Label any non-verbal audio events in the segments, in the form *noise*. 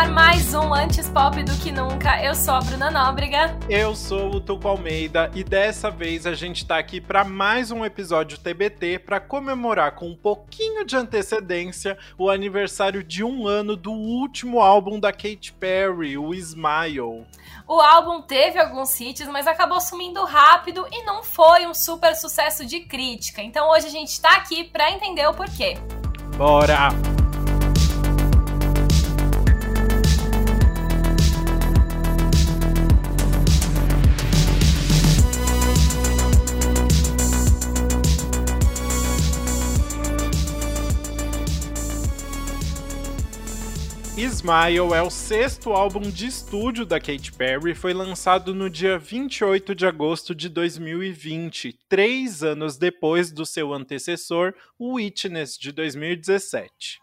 ar mais um Antes Pop do que nunca. Eu sou a Bruna Nóbrega. Eu sou o Tuco Almeida e dessa vez a gente tá aqui para mais um episódio TBT para comemorar com um pouquinho de antecedência o aniversário de um ano do último álbum da Katy Perry, o Smile. O álbum teve alguns hits, mas acabou sumindo rápido e não foi um super sucesso de crítica. Então hoje a gente tá aqui para entender o porquê. Bora! Smile é o sexto álbum de estúdio da Katy Perry e foi lançado no dia 28 de agosto de 2020, três anos depois do seu antecessor, Witness, de 2017.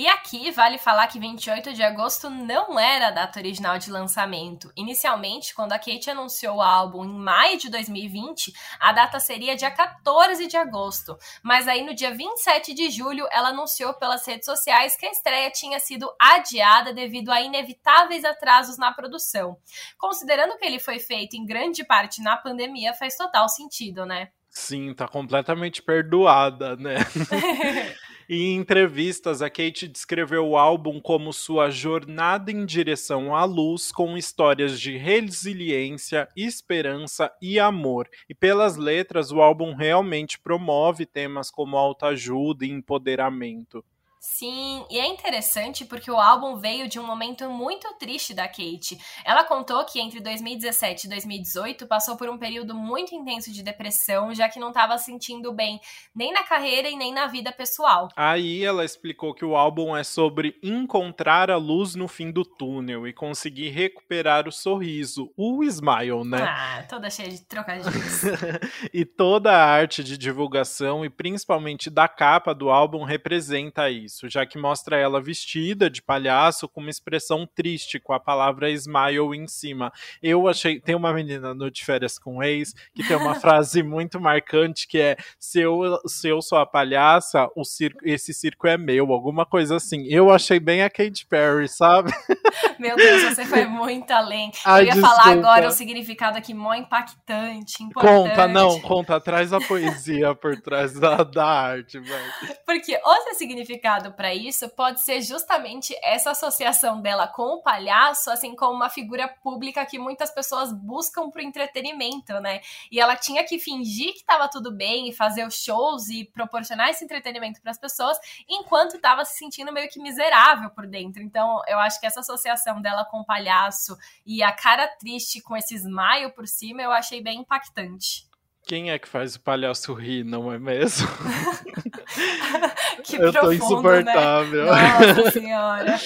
E aqui vale falar que 28 de agosto não era a data original de lançamento. Inicialmente, quando a Kate anunciou o álbum em maio de 2020, a data seria dia 14 de agosto. Mas aí no dia 27 de julho, ela anunciou pelas redes sociais que a estreia tinha sido adiada devido a inevitáveis atrasos na produção. Considerando que ele foi feito em grande parte na pandemia, faz total sentido, né? Sim, tá completamente perdoada, né? *laughs* Em entrevistas, a Kate descreveu o álbum como sua jornada em direção à luz, com histórias de resiliência, esperança e amor. E pelas letras, o álbum realmente promove temas como autoajuda e empoderamento. Sim, e é interessante porque o álbum veio de um momento muito triste da Kate. Ela contou que entre 2017 e 2018 passou por um período muito intenso de depressão, já que não estava sentindo bem nem na carreira e nem na vida pessoal. Aí ela explicou que o álbum é sobre encontrar a luz no fim do túnel e conseguir recuperar o sorriso, o smile, né? Ah, toda cheia de trocadilhos. *laughs* e toda a arte de divulgação e principalmente da capa do álbum representa isso isso, já que mostra ela vestida de palhaço com uma expressão triste, com a palavra smile em cima. Eu achei. Tem uma menina no De Férias com Ex que tem uma *laughs* frase muito marcante que é: se eu, se eu sou a palhaça, o circo, esse circo é meu, alguma coisa assim. Eu achei bem a Katy Perry, sabe? *laughs* Meu Deus, você foi muito além. Ai, eu ia desculpa. falar agora o significado aqui mó impactante, importante. Conta, não, conta, traz a poesia por trás da, da arte, velho. Porque outro significado para isso pode ser justamente essa associação dela com o palhaço, assim como uma figura pública que muitas pessoas buscam pro entretenimento, né? E ela tinha que fingir que estava tudo bem e fazer os shows e proporcionar esse entretenimento para as pessoas, enquanto estava se sentindo meio que miserável por dentro. Então, eu acho que essa associação dela com o palhaço e a cara triste com esse smile por cima, eu achei bem impactante. Quem é que faz o palhaço rir, não é mesmo? *laughs* *laughs* que Eu profundo, tô insuportável. Né? Nossa *laughs* senhora.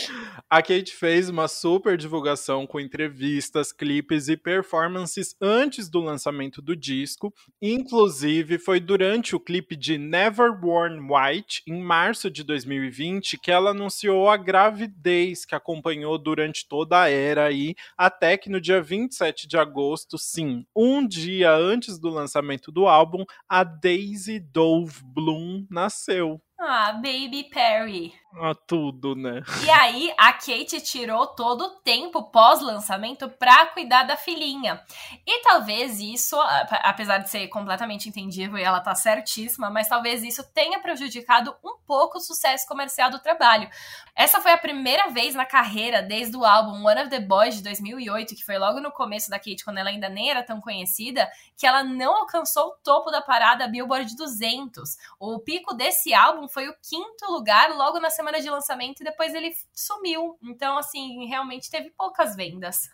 A Kate fez uma super divulgação com entrevistas, clipes e performances antes do lançamento do disco. Inclusive, foi durante o clipe de Never Worn White, em março de 2020, que ela anunciou a gravidez que acompanhou durante toda a era aí, até que no dia 27 de agosto, sim, um dia antes do lançamento do álbum, a Daisy Dove Bloom nasceu. Ah, Baby Perry. Ah, tudo, né? E aí, a Kate tirou todo o tempo pós-lançamento pra cuidar da filhinha. E talvez isso, apesar de ser completamente entendível e ela tá certíssima, mas talvez isso tenha prejudicado um pouco o sucesso comercial do trabalho. Essa foi a primeira vez na carreira, desde o álbum One of the Boys de 2008, que foi logo no começo da Kate, quando ela ainda nem era tão conhecida, que ela não alcançou o topo da parada Billboard 200. O pico desse álbum foi o quinto lugar logo na semana semana de lançamento e depois ele sumiu. Então, assim, realmente teve poucas vendas.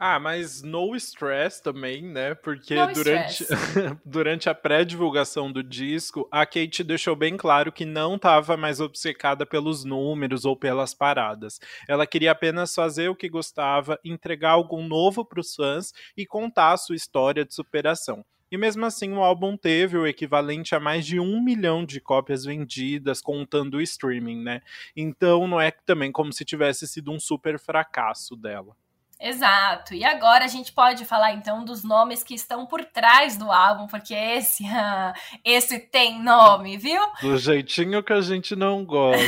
Ah, mas no stress também, né? Porque no durante, *laughs* durante a pré-divulgação do disco, a Kate deixou bem claro que não estava mais obcecada pelos números ou pelas paradas. Ela queria apenas fazer o que gostava, entregar algo novo para os fãs e contar a sua história de superação. E mesmo assim, o álbum teve o equivalente a mais de um milhão de cópias vendidas, contando o streaming, né? Então não é também como se tivesse sido um super fracasso dela. Exato. E agora a gente pode falar então dos nomes que estão por trás do álbum, porque esse, *laughs* esse tem nome, viu? Do jeitinho que a gente não gosta.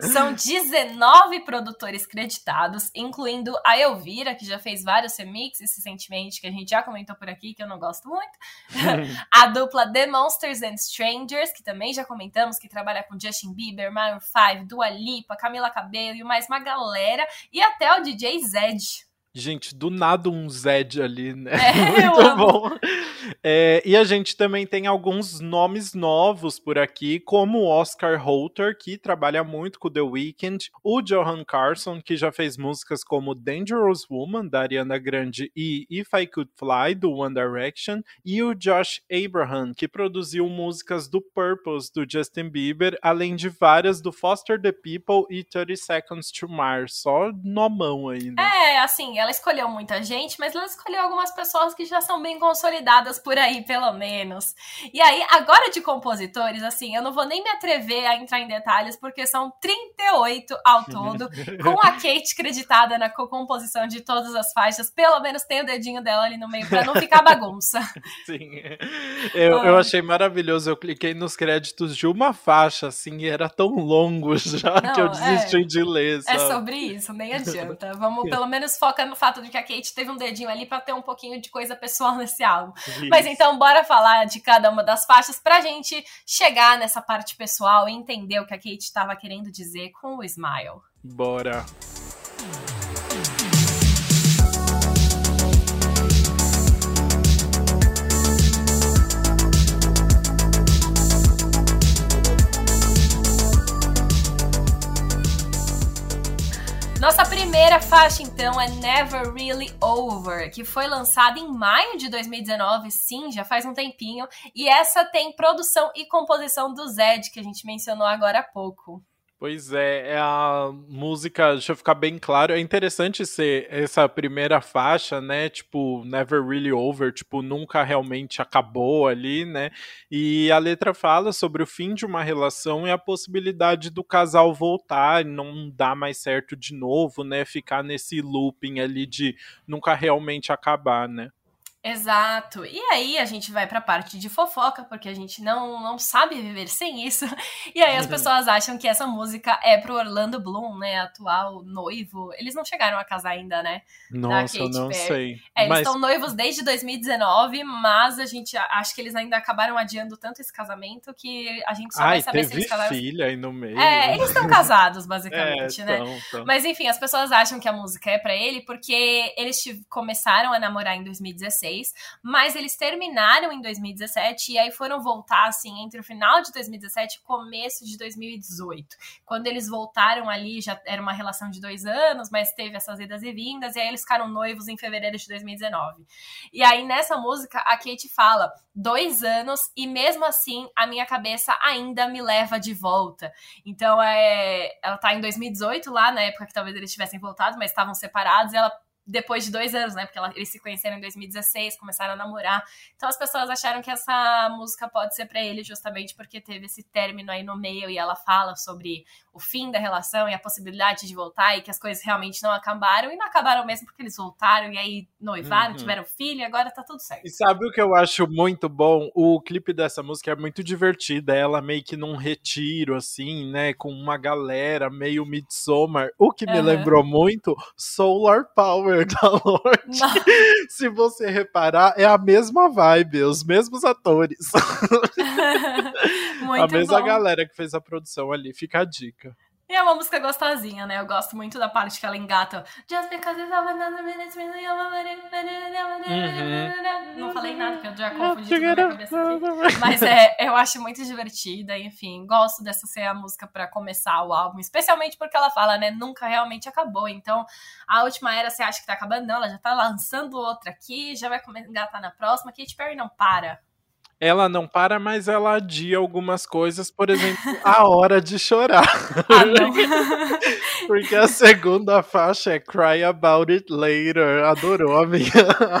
*laughs* São 19 produtores creditados, incluindo a Elvira, que já fez vários remixes recentemente, que a gente já comentou por aqui, que eu não gosto muito. *laughs* a dupla The Monsters and Strangers, que também já comentamos, que trabalha com Justin Bieber, Maroon 5, Dua Lipa, Camila Cabello e mais uma galera. E até o DJ Zed. Gente, do nada um Zed ali, né? É, *laughs* Muito bom. É, e a gente também tem alguns nomes novos por aqui, como o Oscar Holter, que trabalha muito com The Weeknd, o Johan Carson, que já fez músicas como Dangerous Woman, da Ariana Grande, e If I Could Fly, do One Direction, e o Josh Abraham, que produziu músicas do Purpose, do Justin Bieber, além de várias do Foster the People e 30 Seconds to Mars. Só nomão aí, né? É, assim, ela escolheu muita gente, mas ela escolheu algumas pessoas que já são bem consolidadas por aí, pelo menos. E aí, agora de compositores, assim, eu não vou nem me atrever a entrar em detalhes, porque são 38 ao todo, *laughs* com a Kate creditada na composição de todas as faixas. Pelo menos tem o dedinho dela ali no meio, pra não ficar bagunça. *laughs* Sim. Eu, eu achei maravilhoso. Eu cliquei nos créditos de uma faixa, assim, e era tão longo *laughs* já não, que eu desisti é, de ler. Sabe? É sobre isso, nem adianta. Vamos pelo menos focar no fato de que a Kate teve um dedinho ali para ter um pouquinho de coisa pessoal *laughs* nesse álbum. Isso. Mas então, bora falar de cada uma das faixas pra gente chegar nessa parte pessoal e entender o que a Kate estava querendo dizer com o Smile. Bora. Primeira faixa, então, é Never Really Over, que foi lançada em maio de 2019, sim, já faz um tempinho. E essa tem produção e composição do Zed, que a gente mencionou agora há pouco. Pois é, é a música, deixa eu ficar bem claro, é interessante ser essa primeira faixa, né? Tipo, Never Really Over, tipo, nunca realmente acabou ali, né? E a letra fala sobre o fim de uma relação e a possibilidade do casal voltar, não dar mais certo de novo, né? Ficar nesse looping ali de nunca realmente acabar, né? Exato. E aí a gente vai pra parte de fofoca, porque a gente não, não sabe viver sem isso. *laughs* E aí as uhum. pessoas acham que essa música é pro Orlando Bloom, né? Atual noivo. Eles não chegaram a casar ainda, né? Nossa, eu não Perry. sei. É, eles estão noivos desde 2019, mas a gente acha que eles ainda acabaram adiando tanto esse casamento que a gente só Ai, vai saber se eles casaram. filha aí no meio. É, eles estão casados, basicamente, *laughs* é, né? Tão, tão. Mas enfim, as pessoas acham que a música é para ele porque eles começaram a namorar em 2016 2016, mas eles terminaram em 2017 e aí foram voltar assim entre o final de 2017 e começo de 2018. Quando eles voltaram ali, já era uma relação de dois anos, mas teve essas idas e vindas, e aí eles ficaram noivos em fevereiro de 2019. E aí nessa música a Kate fala dois anos e mesmo assim a minha cabeça ainda me leva de volta. Então é, ela tá em 2018 lá, na época que talvez eles tivessem voltado, mas estavam separados, e ela depois de dois anos, né? Porque ela, eles se conheceram em 2016, começaram a namorar. Então as pessoas acharam que essa música pode ser para ele justamente porque teve esse término aí no meio e ela fala sobre o fim da relação e a possibilidade de voltar e que as coisas realmente não acabaram e não acabaram mesmo porque eles voltaram e aí noivaram, uhum. tiveram filho e agora tá tudo certo. E sabe o que eu acho muito bom? O clipe dessa música é muito divertida, ela meio que num retiro assim, né, com uma galera meio Midsommar, o que me uhum. lembrou muito Solar Power da Lorde. *laughs* Se você reparar, é a mesma vibe, os mesmos atores. *laughs* *laughs* a mesma bom. galera que fez a produção ali, fica a dica. E é uma música gostosinha, né? Eu gosto muito da parte que ela engata. Just because it's over minutes, uhum. Não falei nada, porque eu já confundi tudo na cabeça aqui. Mas é, eu acho muito divertida, enfim. Gosto dessa ser a música para começar o álbum. Especialmente porque ela fala, né? Nunca realmente acabou. Então, a última era você acha que tá acabando? Não, ela já tá lançando outra aqui, já vai engatar na próxima. Katy Perry não para. Ela não para, mas ela adia algumas coisas, por exemplo, a hora de chorar. Ah, *laughs* não. Porque a segunda faixa é Cry About It Later. Adorou a minha.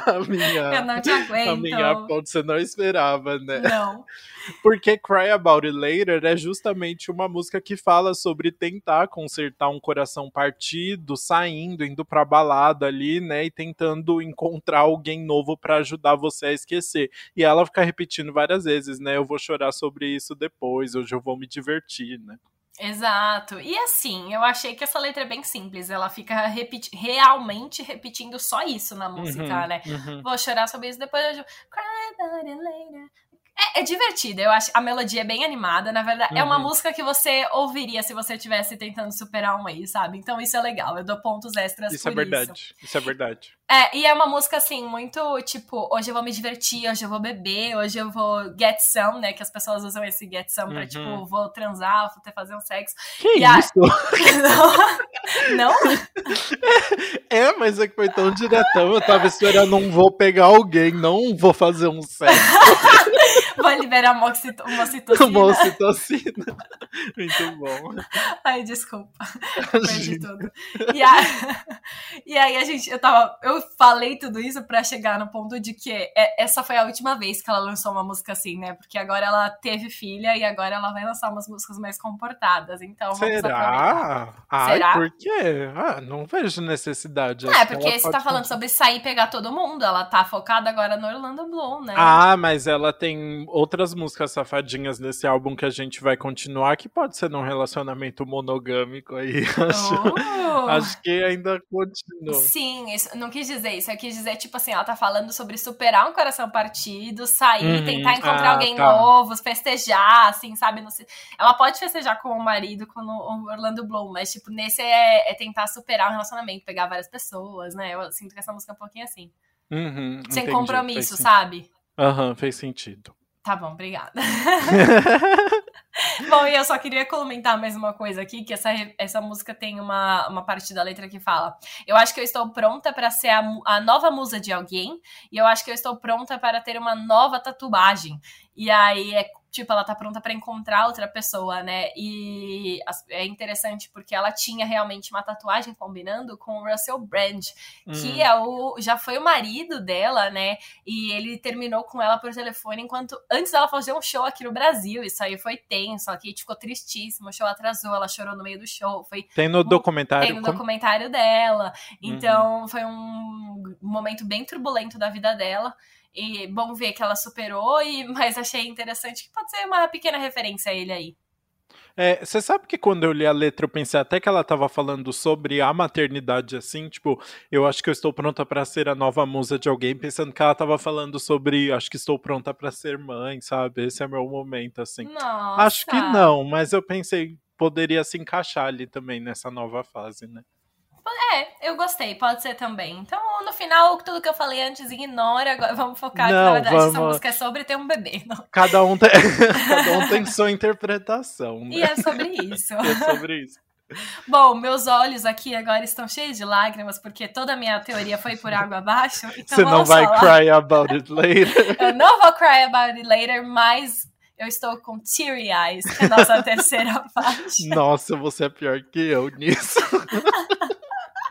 A minha Eu não te aguento. a minha ponte, você não esperava, né? Não. Porque Cry About It Later é justamente uma música que fala sobre tentar consertar um coração partido, saindo, indo pra balada ali, né? E tentando encontrar alguém novo para ajudar você a esquecer. E ela fica repetindo várias vezes, né? Eu vou chorar sobre isso depois, hoje eu vou me divertir, né? Exato. E assim, eu achei que essa letra é bem simples. Ela fica repeti realmente repetindo só isso na música, Uhum, né? uhum. Vou chorar sobre isso depois. Eu... Cry about it later. É, é divertida, eu acho. A melodia é bem animada, na verdade. É uma Uhum. música que você ouviria se você estivesse tentando superar um ex, sabe? Então isso é legal. Eu dou pontos extras Isso é verdade. Isso é verdade. É, e é uma música assim, muito tipo, hoje eu vou me divertir, hoje eu vou beber, hoje eu vou get some, né? Que as pessoas usam esse get some pra, Uhum. tipo, vou transar, vou ter fazer um sexo. Que E a- isso? *laughs* Não? *laughs* É, mas é que foi tão diretão. Eu tava esperando, não vou pegar alguém, não vou fazer um sexo. *laughs* Vai liberar moxito- mocitocina. Uma ocitocina. Muito bom. Ai, desculpa. Perdi tudo. E, a- e aí a gente, eu tava, eu falei tudo isso pra chegar no ponto de que é- essa foi a última vez que ela lançou uma música assim, né? Porque agora ela teve filha e agora ela vai lançar umas músicas mais comportadas. Então. Será? Ai, Será? por quê? Ah, não vejo necessidade. É, Acho que porque você tá falando sobre sair e pegar todo mundo. Ela tá focada agora no Orlando Bloom, né? Ah, mas ela tem outras músicas safadinhas nesse álbum que a gente vai continuar, que pode ser num relacionamento monogâmico aí. *laughs* Acho, Oh. acho que ainda continua. Sim, isso, não quis dizer isso. Eu quis dizer, tipo assim, ela tá falando sobre superar um coração partido, sair, Uhum, tentar encontrar ah, alguém tá. novo, festejar, assim, sabe? Não sei- Ela pode festejar com o marido, com o Orlando Bloom, mas, tipo, nesse é, é tentar superar um relacionamento, pegar várias pessoas, né? Eu sinto que essa música é um pouquinho assim. Uhum, Sem entendi, compromisso, sabe? Aham, fez sentido. Tá bom, obrigada. *laughs* Bom, e eu só queria comentar mais uma coisa aqui, que essa, essa música tem uma, uma parte da letra que fala Eu acho que eu estou pronta para ser a, a nova musa de alguém, e eu acho que eu estou pronta para ter uma nova tatuagem. E aí é tipo, ela tá pronta para encontrar outra pessoa, né? E é interessante porque ela tinha realmente uma tatuagem combinando com o Russell Brand, que Hum. é o já foi o marido dela, né? E ele terminou com ela por telefone enquanto antes dela fazer um show aqui no Brasil. Isso aí foi tenso, a Kate ficou tristíssima, o show atrasou, ela chorou no meio do show, foi Tem no documentário. tem no como- documentário dela. Uhum. Então foi um momento bem turbulento da vida dela. E bom ver que ela superou, e mas achei interessante que pode ser uma pequena referência a ele aí. É, você sabe que quando eu li a letra eu pensei até que ela tava falando sobre a maternidade assim, tipo, eu acho que eu estou pronta pra ser a nova musa de alguém, pensando que ela tava falando sobre, acho que estou pronta pra ser mãe, sabe? Esse é meu momento assim. Nossa. Acho que não, mas eu pensei poderia se encaixar ali também nessa nova fase, né? É, eu gostei, pode ser também. Então, no final, tudo que eu falei antes, ignora. Agora vamos focar que, Não, na verdade, essa vamos- música é sobre ter um bebê. Não? Cada um tem, *laughs* cada um tem sua interpretação, né? E é sobre isso. É sobre isso. Bom, meus olhos aqui agora estão cheios de lágrimas, porque toda a minha teoria foi por água abaixo. Então Você não vai falar. cry about it later. *laughs* Eu não vou cry about it later, mas eu estou com teary eyes, que é a nossa *laughs* terceira faixa. Nossa, você é pior que eu nisso.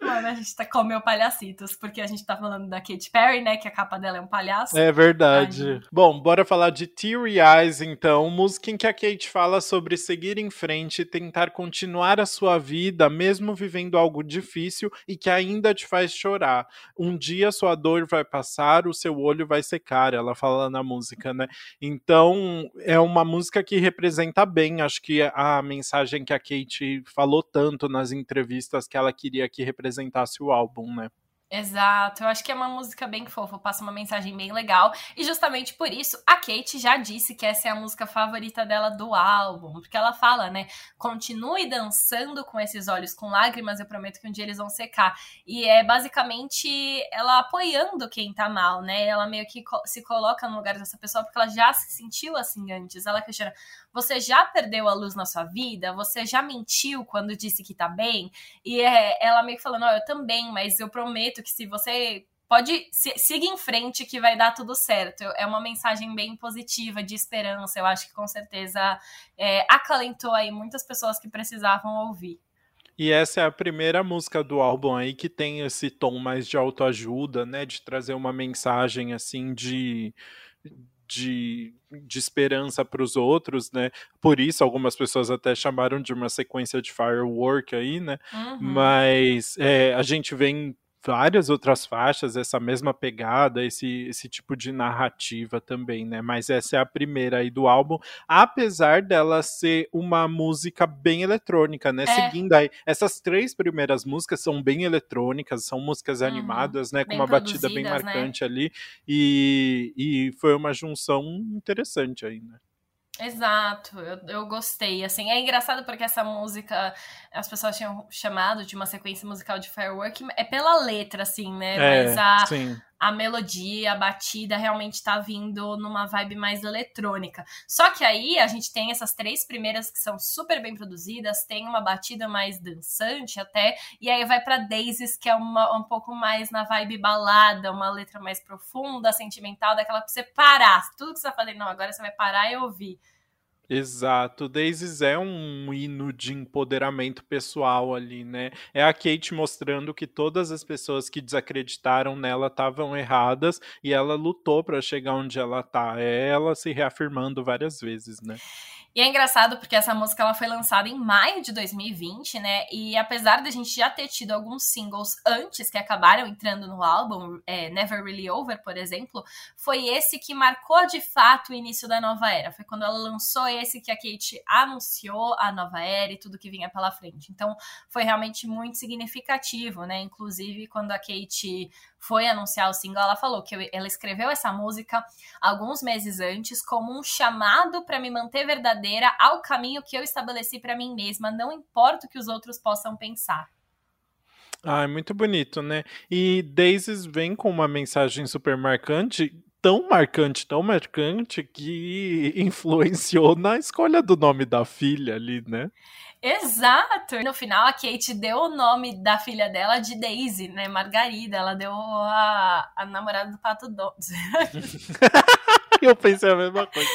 Mano, a gente tá com meu palhacitos, porque a gente tá falando da Katy Perry, né? Que a capa dela é um palhaço. É verdade. Ai, Bom, bora falar de Teary Eyes, então. Música em que a Kate fala sobre seguir em frente e tentar continuar a sua vida, mesmo vivendo algo difícil e que ainda te faz chorar. Um dia sua dor vai passar, o seu olho vai secar, ela fala na música, né? Então, é uma música que representa bem, acho que a mensagem que a Kate falou tanto nas entrevistas que ela queria que representasse o álbum, né? Exato, eu acho que é uma música bem fofa, passa uma mensagem bem legal. E justamente por isso, a Kate já disse que essa é a música favorita dela do álbum. Porque ela fala, né? Continue dançando com esses olhos com lágrimas, eu prometo que um dia eles vão secar. E é basicamente ela apoiando quem tá mal, né? Ela meio que se coloca no lugar dessa pessoa porque ela já se sentiu assim antes. Ela questiona: você já perdeu a luz na sua vida? Você já mentiu quando disse que tá bem? E é, ela meio que falando, ó, eu também, mas eu prometo que se você pode siga em frente que vai dar tudo certo. É uma mensagem bem positiva de esperança. Eu acho que com certeza é, acalentou aí muitas pessoas que precisavam ouvir. E essa é a primeira música do álbum aí que tem esse tom mais de autoajuda, né? De trazer uma mensagem assim de. De, de esperança para os outros, né? Por isso algumas pessoas até chamaram de uma sequência de firework aí, né? Uhum. Mas é, a gente vem várias outras faixas, essa mesma pegada, esse, esse tipo de narrativa também, né? Mas essa é a primeira aí do álbum, apesar dela ser uma música bem eletrônica, né? É. Seguindo aí, essas três primeiras músicas são bem eletrônicas, são músicas uhum. animadas, né? Com uma batida bem né? marcante né? ali, e, e foi uma junção interessante aí, né? Exato, eu, eu gostei. Assim, é engraçado porque essa música as pessoas tinham chamado de uma sequência musical de firework, é pela letra, assim, né? É, Mas a, sim. A melodia, a batida realmente tá vindo numa vibe mais eletrônica. Só que aí a gente tem essas três primeiras que são super bem produzidas, tem uma batida mais dançante até, e aí vai para Daisies, que é uma, um pouco mais na vibe balada, uma letra mais profunda, sentimental, daquela pra você parar. Tudo que você tá fazendo, não, agora você vai parar e ouvir. Exato, Daisies é um hino de empoderamento pessoal ali, né? É a Kate mostrando que todas as pessoas que desacreditaram nela estavam erradas e ela lutou para chegar onde ela tá. É ela se reafirmando várias vezes, né? E é engraçado porque essa música ela foi lançada em maio de 2020, né? E apesar da gente já ter tido alguns singles antes que acabaram entrando no álbum, é, Never Really Over, por exemplo, foi esse que marcou de fato o início da nova era. Foi quando ela lançou esse que a Kate anunciou a nova era e tudo que vinha pela frente. Então foi realmente muito significativo, né? Inclusive quando a Kate foi anunciar o single, ela falou que ela escreveu essa música alguns meses antes como um chamado para me manter verdadeira ao caminho que eu estabeleci para mim mesma, não importa o que os outros possam pensar. Ah, é muito bonito, né? E Daisies vem com uma mensagem super marcante, tão marcante, tão marcante, que *laughs* influenciou na escolha do nome da filha ali, né? Exato! No final, a Kate deu o nome da filha dela de Daisy, né? Margarida. Ela deu a, a namorada do Pato Donald. *laughs* Eu pensei a mesma coisa.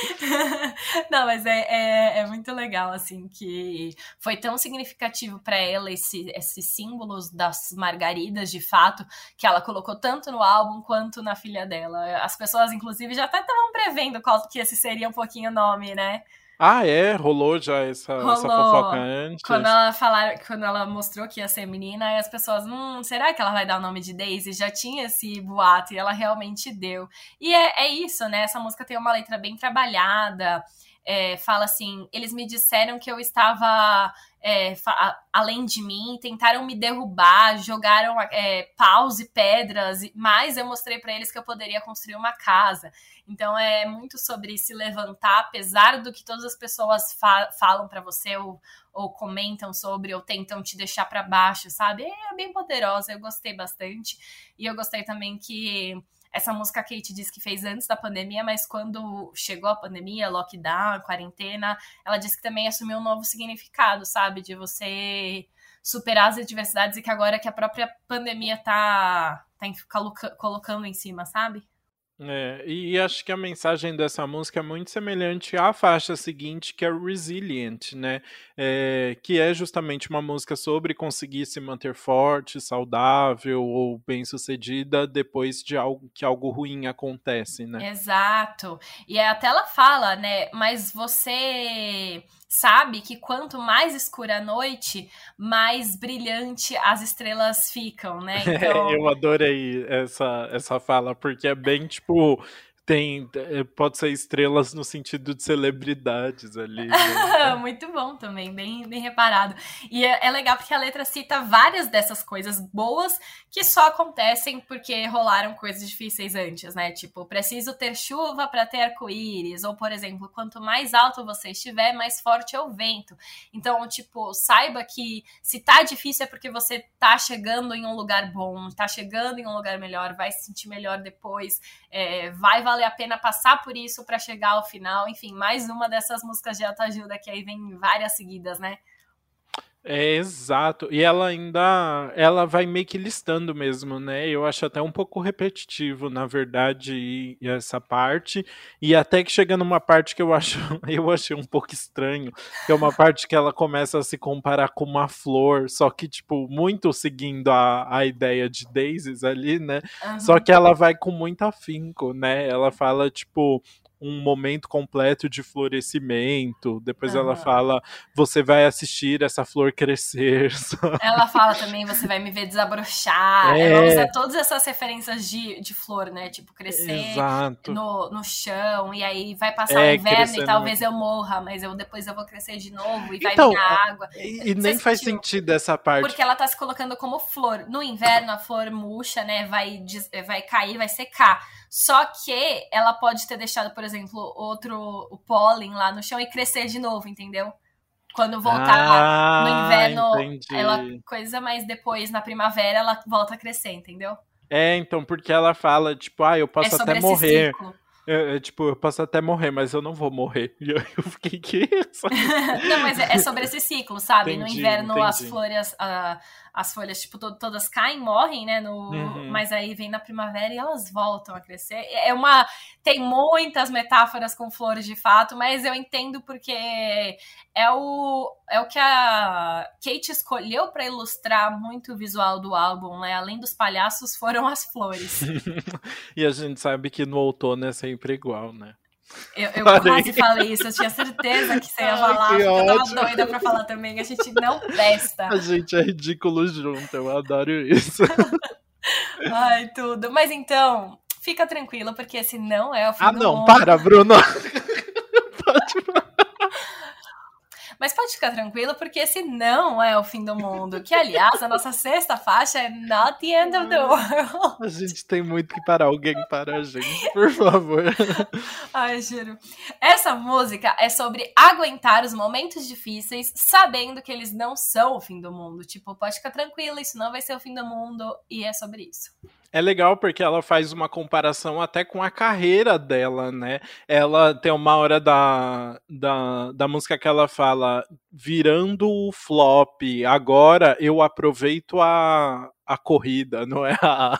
*laughs* Não, mas é, é, é, muito legal, assim, que foi tão significativo para ela esse, esses símbolos das margaridas, de fato, que ela colocou tanto no álbum quanto na filha dela. As pessoas, inclusive, já até estavam prevendo qual que esse seria um pouquinho o nome, né? Ah, é? Rolou já essa, Rolou. essa fofoca antes? Quando ela, falar, quando ela mostrou que ia ser menina, as pessoas, hum, será que ela vai dar o nome de Daisy? Já tinha esse boato e ela realmente deu. E é, é isso, né? Essa música tem uma letra bem trabalhada. É, fala assim: eles me disseram que eu estava é, além de mim, tentaram me derrubar, jogaram é, paus e pedras, mas eu mostrei para eles que eu poderia construir uma casa. Então é muito sobre se levantar, apesar do que todas as pessoas fa falam para você ou, ou, comentam sobre ou tentam te deixar para baixo, sabe? É bem poderosa, eu gostei bastante. E eu gostei também que essa música a Kate disse que fez antes da pandemia, mas quando chegou a pandemia, lockdown, quarentena, ela disse que também assumiu um novo significado, sabe? De você superar as adversidades e que agora que a própria pandemia tá, tá colocando em cima, sabe? É, e acho que a mensagem dessa música é muito semelhante à faixa seguinte, que é Resilient, né? É, que é justamente uma música sobre conseguir se manter forte, saudável ou bem-sucedida depois de algo que algo ruim acontece, né? Exato. E até ela fala, né? Mas você sabe que quanto mais escura a noite, mais brilhante as estrelas ficam, né? *laughs* Então... eu adorei essa, essa fala, porque é bem tipo tem, eh, pode ser estrelas no sentido de celebridades ali. Né? *laughs* Muito bom também, bem, bem reparado. E é, é, legal porque a letra cita várias dessas coisas boas que só acontecem porque rolaram coisas difíceis antes, né? Tipo, preciso ter chuva para ter arco-íris. Ou, por exemplo, quanto mais alto você estiver, mais forte é o vento. Então, tipo, saiba que se tá difícil é porque você tá chegando em um lugar bom, tá chegando em um lugar melhor, vai se sentir melhor depois, é, vai valer vale a pena passar por isso para chegar ao final. Enfim, mais uma dessas músicas de autoajuda que aí vem várias seguidas, né? É, exato. E ela ainda, ela vai meio que listando mesmo, né? Eu acho até um pouco repetitivo, na verdade, essa parte. E até que chega numa parte que eu acho, *laughs* eu achei um pouco estranho, que é uma parte que ela começa a se comparar com uma flor, só que, tipo, muito seguindo a, a ideia de daisies ali, né? Uhum. Só que ela vai com muito afinco, né? Ela fala, tipo, um momento completo de florescimento. Depois uhum. ela fala: você vai assistir essa flor crescer. *laughs* Ela fala também: você vai me ver desabrochar. É. Ela usa todas essas referências de, de flor, né? Tipo, crescer no, no chão, e aí vai passar é, o inverno e talvez eu morra, mas eu depois eu vou crescer de novo e então, vai vir a água. E, e nem faz sentido essa parte. Porque ela tá se colocando como flor. No inverno, a flor murcha, né? Vai, vai cair, vai secar. Só que ela pode ter deixado, por exemplo, outro o pólen lá no chão e crescer de novo, entendeu? Quando voltar ah, no inverno, entendi. ela coisa, mas depois na primavera ela volta a crescer, entendeu? É, então, porque ela fala, tipo, ah, eu posso é até morrer. É, é, tipo, eu posso até morrer, mas eu não vou morrer. *laughs* E eu, eu fiquei, que isso? *laughs* não, mas é, é, sobre esse ciclo, sabe? Entendi, no inverno entendi. as flores, uh, as folhas, tipo, to todas caem, morrem, né? No, uhum. Mas aí vem na primavera e elas voltam a crescer. É uma. Tem muitas metáforas com flores de fato, mas eu entendo porque é o, é o que a Kate escolheu para ilustrar muito o visual do álbum, né? Além dos palhaços, foram as flores. *laughs* e a gente sabe que no outono é sempre igual, né? Eu, eu quase falei isso, eu tinha certeza que você ia falar, Ai, eu tava doida pra falar também. A gente não presta. A gente é ridículo junto, eu adoro isso. *laughs* Ai, tudo. Mas então, fica tranquilo, porque esse não é o fim ah, não, mundo. para, Bruno! Pode falar. Mas pode ficar tranquilo, porque esse não é o fim do mundo. Que, aliás, a nossa sexta faixa é Not the End of the World. A gente tem muito que parar alguém para a gente, por favor. *laughs* Ai, juro. Essa música é sobre aguentar os momentos difíceis, sabendo que eles não são o fim do mundo. Tipo, pode ficar tranquilo, isso não vai ser o fim do mundo, e é sobre isso. É legal porque ela faz uma comparação até com a carreira dela, né? Ela tem uma hora da, da, da música que ela fala virando o flop, agora eu aproveito a, a corrida, *laughs* não é a,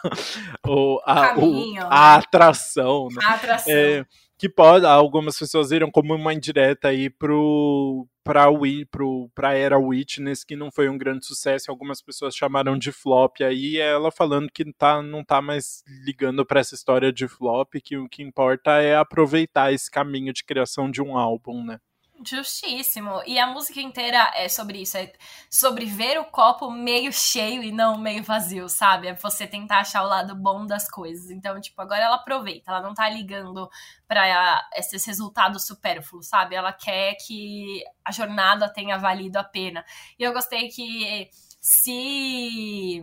o, a, o, a né? atração. Né? A atração. É, que pode, algumas pessoas viram como uma indireta aí pro para pro para era Witness que não foi um grande sucesso, algumas pessoas chamaram de flop aí, ela falando que tá não tá mais ligando para essa história de flop, que o que importa é aproveitar esse caminho de criação de um álbum, né? Justíssimo. E a música inteira é sobre isso, é sobre ver o copo meio cheio e não meio vazio, sabe? É você tentar achar o lado bom das coisas. Então, tipo, agora ela aproveita, ela não tá ligando para esses resultados supérfluos, sabe? Ela quer que a jornada tenha valido a pena. E eu gostei que se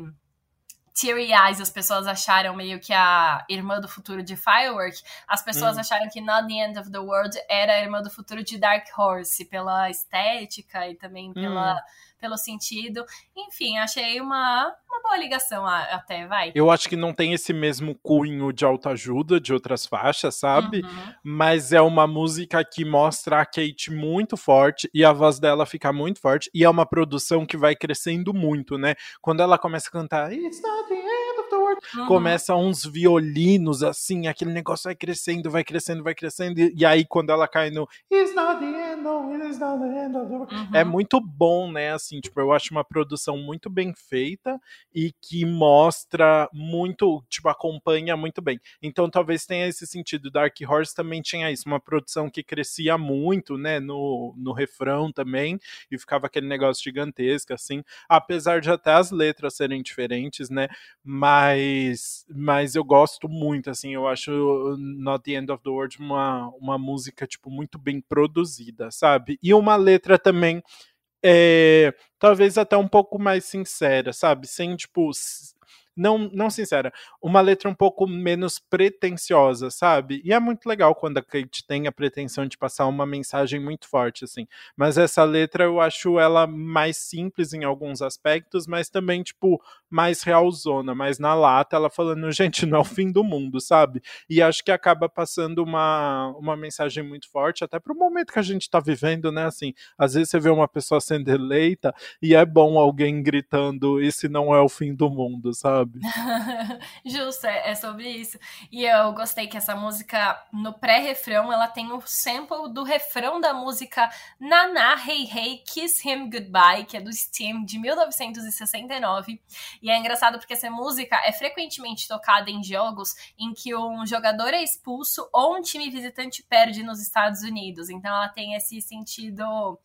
Teary Eyes as pessoas acharam meio que a irmã do futuro de Firework, as pessoas hum. acharam que Not the End of the World era a irmã do futuro de Dark Horse, pela estética e também pela, hum. Pelo sentido. Enfim, achei uma, uma boa ligação até, vai. Eu acho que não tem esse mesmo cunho de autoajuda de outras faixas, sabe? Uhum. Mas é uma música que mostra a Kate muito forte e a voz dela fica muito forte. E é uma produção que vai crescendo muito, né? Quando ela começa a cantar It's not the uhum. começa uns violinos assim, aquele negócio vai crescendo, vai crescendo, vai crescendo. E, e aí quando ela cai no It's not the end, it's not the end of. Uhum. É muito bom, né? Assim, tipo, eu acho uma produção muito bem feita e que mostra muito, tipo, acompanha muito bem. Então talvez tenha esse sentido. Dark Horse também tinha isso, uma produção que crescia muito, né, no, no refrão também, e ficava aquele negócio gigantesco, assim, apesar de até as letras serem diferentes, né, mas, mas eu gosto muito, assim, eu acho Not the End of the World uma, uma música, tipo, muito bem produzida, sabe? E uma letra também é, talvez até um pouco mais sincera, sabe? Sem, tipo, não, não sincera, uma letra um pouco menos pretensiosa, sabe? E é muito legal quando a Kate tem a pretensão de passar uma mensagem muito forte, assim. Mas essa letra eu acho ela mais simples em alguns aspectos, mas também, tipo, mais realzona, mais na lata, ela falando, *laughs* gente, não é o fim do mundo, sabe? E acho que acaba passando uma, uma mensagem muito forte, até pro momento que a gente tá vivendo, né? Assim, às vezes você vê uma pessoa sendo eleita e é bom alguém gritando, esse não é o fim do mundo, sabe? *laughs* Justo, é, é sobre isso. E eu gostei que essa música, no pré-refrão, ela tem o sample do refrão da música Nana Hey Hey Kiss Him Goodbye, que é do Steam de 1969. E é engraçado porque essa música é frequentemente tocada em jogos em que um jogador é expulso ou um time visitante perde nos Estados Unidos. Então ela tem esse sentido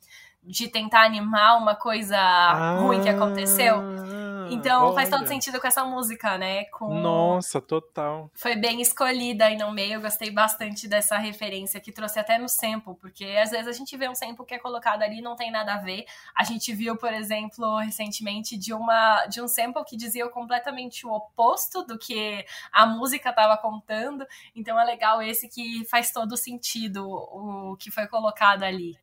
de tentar animar uma coisa ah, ruim que aconteceu. Então olha. faz todo sentido com essa música, né? Com... Nossa, total. Foi bem escolhida aí no meio. Eu gostei bastante dessa referência que trouxe até no sample, porque às vezes a gente vê um sample que é colocado ali e não tem nada a ver. A gente viu, por exemplo, recentemente de uma de um sample que dizia completamente o oposto do que a música estava contando. Então é legal esse que faz todo sentido o que foi colocado ali.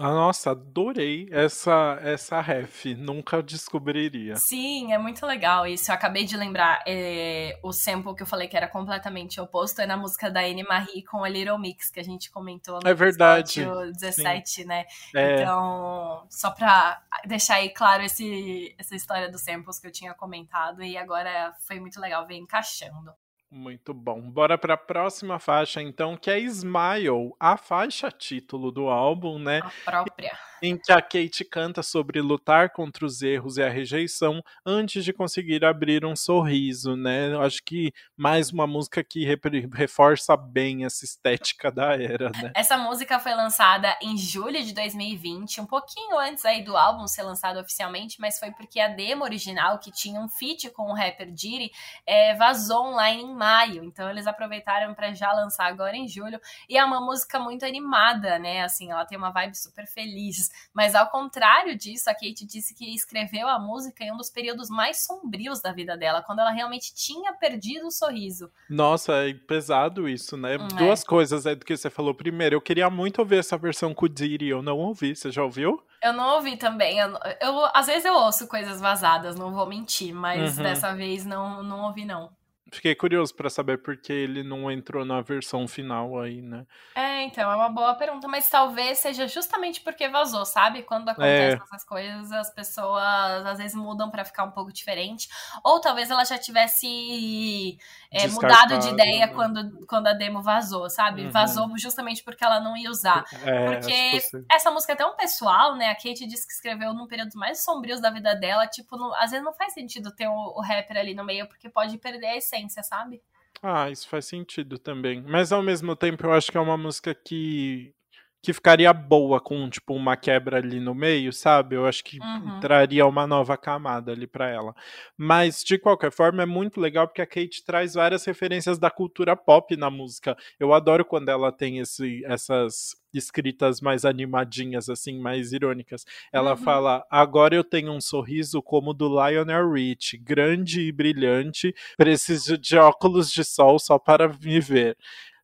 Nossa, adorei essa essa ref, nunca descobriria. Sim, é muito legal isso. Eu acabei de lembrar é, o sample que eu falei que era completamente oposto é na música da Anne Marie com a Little Mix que a gente comentou no é verdade. 17, Sim. né? É. Então, só pra deixar aí claro esse, essa história dos samples que eu tinha comentado e agora foi muito legal ver encaixando. Muito bom. Bora para a próxima faixa, então, que é Smile, a faixa título do álbum, né? A própria em que a Kate canta sobre lutar contra os erros e a rejeição antes de conseguir abrir um sorriso, né? Eu acho que mais uma música que reforça bem essa estética da era, né? Essa música foi lançada em julho de 2020, um pouquinho antes aí do álbum ser lançado oficialmente, mas foi porque a demo original, que tinha um feat com o rapper Diddy, é, vazou online em maio. Então eles aproveitaram para já lançar agora em julho. E é uma música muito animada, né? Assim, ela tem uma vibe super feliz mas ao contrário disso, a Kate disse que escreveu a música em um dos períodos mais sombrios da vida dela, quando ela realmente tinha perdido o sorriso. Nossa, é pesado isso, né? Hum, Duas é. coisas é do que você falou. Primeiro, eu queria muito ouvir essa versão com o Diddy, eu não ouvi. Você já ouviu? Eu não ouvi também. Eu, eu, às vezes eu ouço coisas vazadas, não vou mentir, mas uhum. dessa vez não, não ouvi, não. Fiquei curioso para saber por que ele não entrou na versão final aí, né? É, então, é uma boa pergunta, mas talvez seja justamente porque vazou, sabe? Quando acontecem é. essas coisas, as pessoas às vezes mudam para ficar um pouco diferente. Ou talvez ela já tivesse é, mudado de ideia né? quando, quando a demo vazou, sabe? Uhum. Vazou justamente porque ela não ia usar. É, porque essa música é tão pessoal, né? A Kate disse que escreveu num período mais sombrios da vida dela, tipo, não, às vezes não faz sentido ter o, o rapper ali no meio, porque pode perder a essência essência, sabe? Ah, isso faz sentido também. Mas ao mesmo tempo eu acho que é uma música que que ficaria boa com tipo uma quebra ali no meio, sabe? Eu acho que uhum. traria uma nova camada ali para ela. Mas de qualquer forma é muito legal porque a Kate traz várias referências da cultura pop na música. Eu adoro quando ela tem esse, essas escritas mais animadinhas, assim, mais irônicas. Ela uhum. fala: Agora eu tenho um sorriso como o do Lionel Rich, grande e brilhante, preciso de óculos de sol só para me ver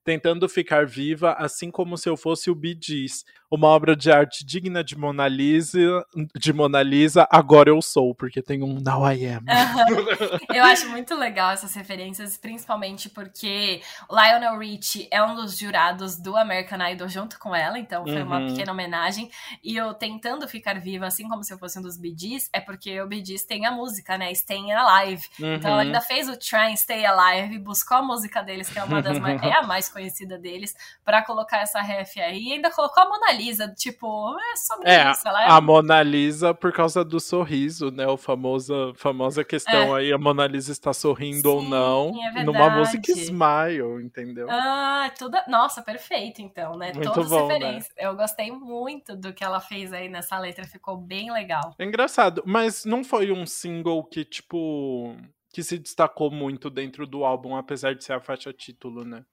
tentando ficar viva, assim como se eu fosse o Bee Gees uma obra de arte digna de Mona Lisa, de Mona Lisa, agora eu sou, porque tem um Now I Am. *laughs* eu acho muito legal essas referências, principalmente porque o Lionel Richie é um dos jurados do American Idol junto com ela, então foi uhum. uma pequena homenagem. E eu tentando ficar viva, assim como se eu fosse um dos Bee Gees, é porque o Bee Gees tem a música, né? Staying Alive. Uhum. Então ela uhum. ainda fez o Try and Stay Alive, buscou a música deles, que é uma das *laughs* mais, é a mais conhecida deles, para colocar essa ref aí, e ainda colocou a Mona Lisa, tipo, é sobre é, isso. Ela é... A Mona Lisa por causa do sorriso, né? O famosa, famosa questão é. aí, a Mona Lisa está sorrindo Sim, ou não. É numa música Smile, entendeu? Ah, tudo. Nossa, perfeito, então, né? Muito Todas bom, referências. Né? Eu gostei muito do que ela fez aí nessa letra, ficou bem legal. É engraçado, mas não foi um single que, tipo que se destacou muito dentro do álbum, apesar de ser a faixa título, né?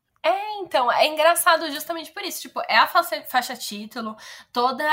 Então, é engraçado justamente por isso. Tipo, é a faixa, faixa título, toda.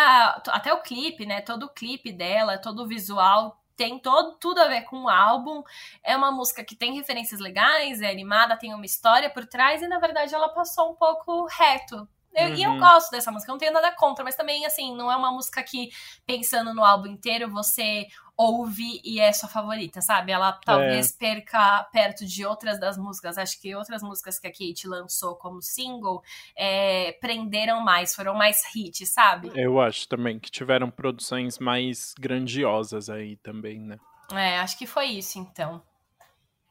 Até o clipe, né? Todo o clipe dela, todo o visual tem todo, tudo a ver com o álbum. É uma música que tem referências legais, é animada, tem uma história por trás, e na verdade ela passou um pouco reto eu, uhum. E eu gosto dessa música, não tenho nada contra, mas também, assim, não é uma música que, pensando no álbum inteiro, você ouve e é sua favorita, sabe? Ela talvez é. perca perto de outras das músicas. Acho que outras músicas que a Kate lançou como single é, prenderam mais, foram mais hits, sabe? Eu acho também que tiveram produções mais grandiosas aí também, né? É, acho que foi isso, então.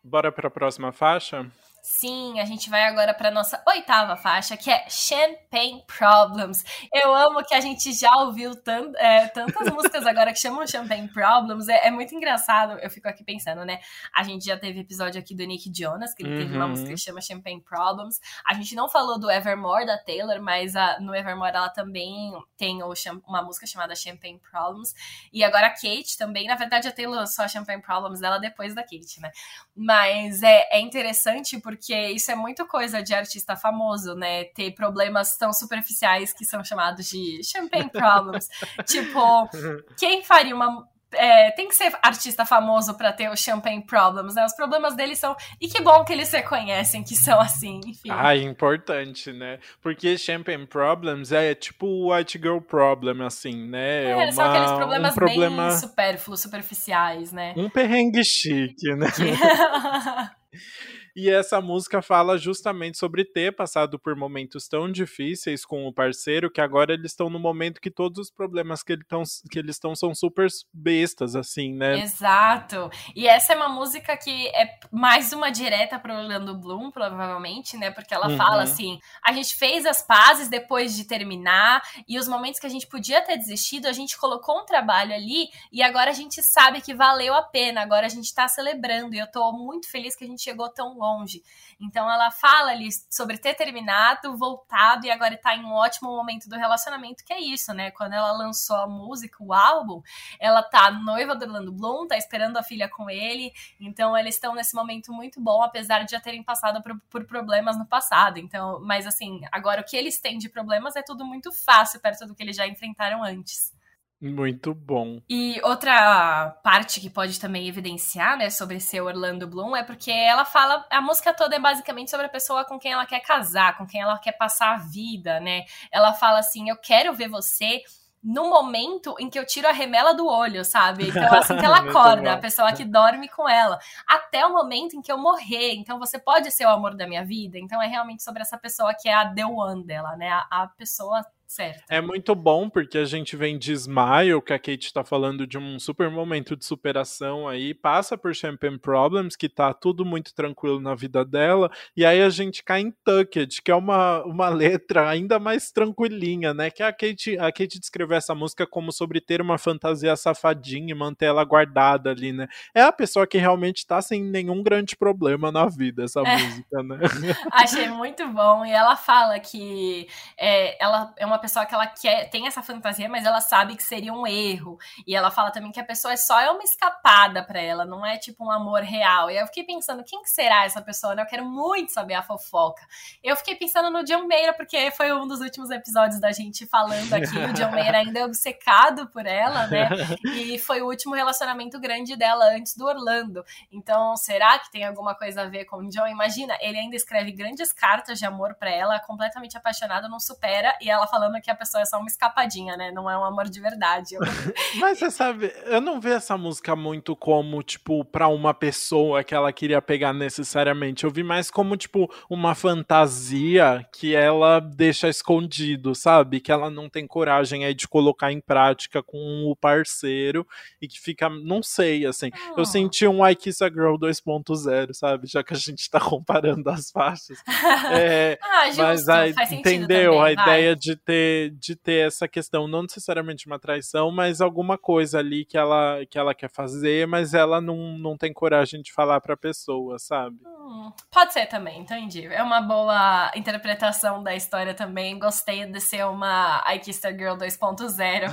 Bora para a próxima faixa? Sim, a gente vai agora para nossa oitava faixa, que é Champagne Problems. Eu amo que a gente já ouviu tant, é, tantas *laughs* músicas agora que chamam Champagne Problems. É, é, muito engraçado. Eu fico aqui pensando, né? A gente já teve episódio aqui do Nick Jonas, que ele uhum. teve uma uhum. música que chama Champagne Problems. A gente não falou do Evermore da Taylor, mas a, no Evermore ela também tem o, uma música chamada Champagne Problems. E agora a Kate também. Na verdade, a Taylor a Champagne Problems dela depois da Kate, né? Mas é, é interessante porque porque isso é muito coisa de artista famoso, né? Ter problemas tão superficiais que são chamados de champagne *laughs* problems. tipo, quem faria uma é, tem que ser artista famoso para ter os Champagne Problems, né? Os problemas deles são. E que bom que eles reconhecem que são assim, enfim. Ah, importante, né? Porque Champagne Problems é tipo o White Girl Problem, assim, né? É, uma, são aqueles problemas um problema... bem supérfluos, superficiais, né? Um perrengue chique, né? *laughs* *laughs* E essa música fala justamente sobre ter passado por momentos tão difíceis com o parceiro que agora eles estão no momento que todos os problemas que, ele tão, que eles estão são super bestas, assim, né? Exato. E essa é uma música que é mais uma direta pro Orlando Bloom, provavelmente, né? Porque ela uhum. fala assim: a gente fez as pazes depois de terminar, e os momentos que a gente podia ter desistido, a gente colocou um trabalho ali, e agora a gente sabe que valeu a pena, agora a gente tá celebrando, e eu tô muito feliz que a gente chegou tão longe longe. Então ela fala ali sobre ter terminado, voltado e agora tá em um ótimo momento do relacionamento, que é isso, né? Quando ela lançou a música, o álbum, ela tá noiva do Orlando Bloom, tá esperando a filha com ele. Então eles estão nesse momento muito bom, apesar de já terem passado por, por problemas no passado. Então, mas assim, agora o que eles têm de problemas é tudo muito fácil perto do que eles já enfrentaram antes. Muito bom. E outra parte que pode também evidenciar, né, sobre ser Orlando Bloom é porque ela fala, a música toda é basicamente sobre a pessoa com quem ela quer casar, com quem ela quer passar a vida, né? Ela fala assim: "Eu quero ver você no momento em que eu tiro a remela do olho, sabe? Então, assim que ela *laughs* acorda, a pessoa que dorme com ela, até o momento em que eu morrer. Então, você pode ser o amor da minha vida. Então, é realmente sobre essa pessoa que é a The One dela, né? A, a pessoa Certo. É muito bom porque a gente vem de Smile, que a Kate está falando de um super momento de superação aí, passa por Champagne Problems, que tá tudo muito tranquilo na vida dela, e aí a gente cai em Tucked, que é uma, uma *laughs* letra ainda mais tranquilinha, né? Que a Kate, a Kate descreveu essa música como sobre ter uma fantasia safadinha e manter ela guardada ali, né? É a pessoa que realmente tá sem nenhum grande problema na vida, essa é. música, né? *laughs* Achei muito bom, e ela fala que é, ela é uma uma pessoa que ela quer, tem essa fantasia, mas ela sabe que seria um erro. E ela fala também que a pessoa é só é uma escapada para ela, não é tipo um amor real. E eu fiquei pensando, quem que será essa pessoa? Né? Eu quero muito saber a fofoca. Eu fiquei pensando no John Mayer, porque foi um dos últimos episódios da gente falando aqui. O John Mayer ainda é obcecado por ela, né? *laughs* E foi o último relacionamento grande dela antes do Orlando. Então, será que tem alguma coisa a ver com o John? Imagina, ele ainda escreve grandes cartas de amor para ela, completamente apaixonado, não supera, e ela falando falando que a pessoa é só uma escapadinha, né? Não é um amor de verdade. *laughs* Mas você sabe, eu não vejo essa música muito como, tipo, pra uma pessoa que ela queria pegar necessariamente. Eu vi mais como, tipo, uma fantasia que ela deixa escondido, sabe? Que ela não tem coragem aí de colocar em prática com o parceiro e que fica, não sei, assim. Oh. Eu senti um I Kiss a Girl 2.0, sabe? Já que a gente tá comparando as faixas. *laughs* É, ah, justo, mas aí, entendeu? Também, a vai. ideia de ter ter, de ter essa questão, não necessariamente uma traição, mas alguma coisa ali que ela, que ela quer fazer, mas ela não, não tem coragem de falar pra pessoa, sabe? Hum, pode ser também, entendi. É uma boa interpretação da história também. Gostei de ser uma I Kissed a Girl 2.0.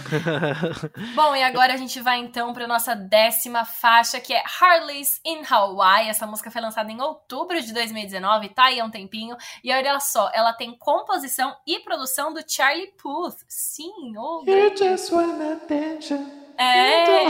*laughs* Bom, e agora a gente vai então pra nossa décima faixa, que é Harley's in Hawaii. Essa música foi lançada em outubro de 2019, tá aí há um tempinho. E olha só, ela tem composição e produção do Charlie Charlie Puth. Sim, oh, You just attention. É,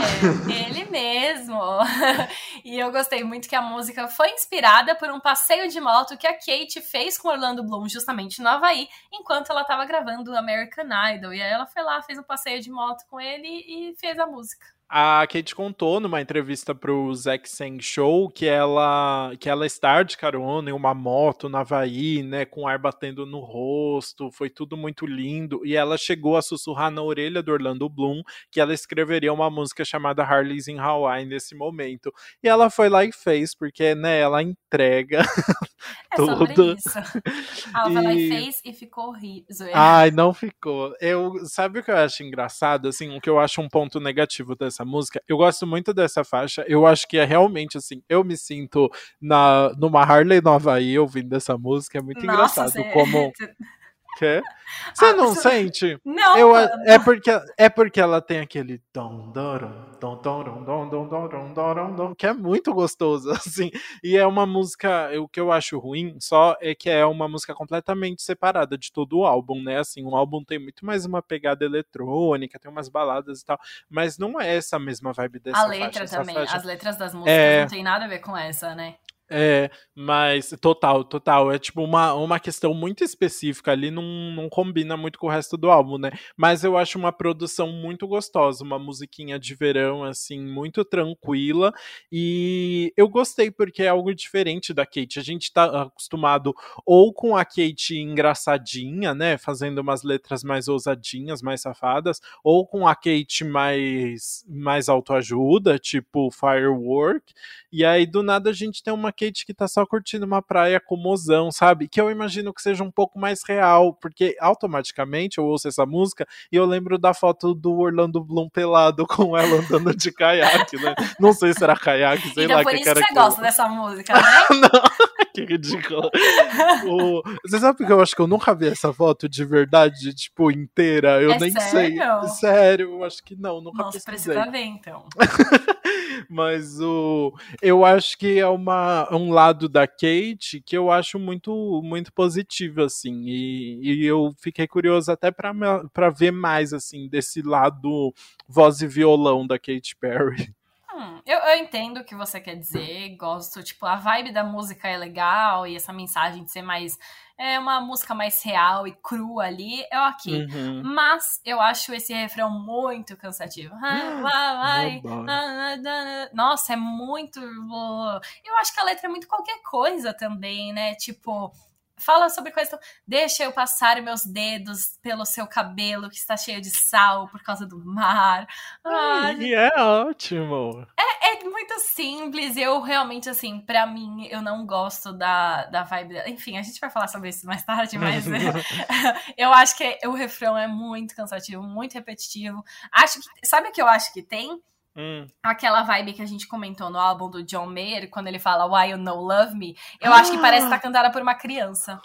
ele mesmo. *laughs* e eu gostei muito que a música foi inspirada por um passeio de moto que a Kate fez com Orlando Bloom justamente no Havaí, enquanto ela estava gravando American Idol. E aí ela foi lá, fez um passeio de moto com ele e fez a música. A Kate contou numa entrevista pro Zack Sang Show que ela, que ela está de carona em uma moto na Havaí, né, com ar batendo no rosto, foi tudo muito lindo, e ela chegou a sussurrar na orelha do Orlando Bloom que ela escreveria uma música chamada Harley's in Hawaii nesse momento. E ela foi lá e fez, porque, né, ela entrega é *laughs* tudo. isso. Ela foi lá e fez e ficou horrível. Ai, não ficou. Eu, sabe o que eu acho engraçado, assim, o que eu acho um ponto negativo dessa essa música. Eu gosto muito dessa faixa. Eu acho que é realmente assim, eu me sinto na numa Harley Nova aí ouvindo essa música. É muito Nossa, engraçado você... como *laughs* Quê? Você ah, não sente? Não. Eu, é, porque, é porque ela tem aquele dom, dom, dom, dom, dom, dom, dom, dom, dom, dom, que é muito gostoso, *laughs* assim. E é uma música, o que eu acho ruim só é que é uma música completamente separada de todo o álbum, né? Assim, o álbum tem muito mais uma pegada eletrônica, tem umas baladas e tal, mas não é essa mesma vibe dessa A letra faixa, também, faixa... as letras das músicas é... não tem nada a ver com essa, né? É, mas total, total. É tipo uma, uma questão muito específica ali, não, não combina muito com o resto do álbum, né? Mas eu acho uma produção muito gostosa, uma musiquinha de verão, assim, muito tranquila. E eu gostei porque é algo diferente da Kate. A gente tá acostumado ou com a Kate engraçadinha, né? Fazendo umas letras mais ousadinhas, mais safadas, ou com a Kate mais, mais autoajuda, tipo Firework. E aí, do nada, a gente tem uma Kate que tá só curtindo uma praia com mozão, sabe? Que eu imagino que seja um pouco mais real, porque automaticamente eu ouço essa música e eu lembro da foto do Orlando Bloom pelado *laughs* com ela andando de caiaque, né? Não sei se era caiaque, sei então, lá. Por que isso que você gosta dessa música, né? *laughs* Não, *laughs* que ridículo. o... Você sabe que eu acho que eu nunca vi essa foto de verdade, tipo, inteira? Eu é nem sério? sei. Sério, eu acho que não, nunca Nossa, pesquisei. precisa ver, então. Mas o, eu acho que é uma, um lado da Kate que eu acho muito, muito positivo, assim. E, e eu fiquei curioso até para ver mais, assim, desse lado voz e violão da Kate Perry. Hum, eu, eu, entendo o que você quer dizer, gosto, tipo, a vibe da música é legal e essa mensagem de ser mais. É uma música mais real e crua ali, é ok. Uhum. Mas eu acho esse refrão muito cansativo. Nossa, é muito. Eu acho que a letra é muito qualquer coisa também, né? Tipo fala sobre coisa. Deixa eu passar meus dedos pelo seu cabelo que está cheio de sal por causa do mar. E é ótimo. É, é, muito simples. Eu realmente, assim, para mim, eu não gosto da, da vibe. Enfim, a gente vai falar sobre isso mais tarde, mas *laughs* *laughs* eu acho que o refrão é muito cansativo, muito repetitivo. Acho que. Sabe o que eu acho que tem? Hum. Aquela vibe que a gente comentou no álbum do John Mayer, quando ele fala Why You No Love Me, eu ah. acho que parece estar tá cantada por uma criança.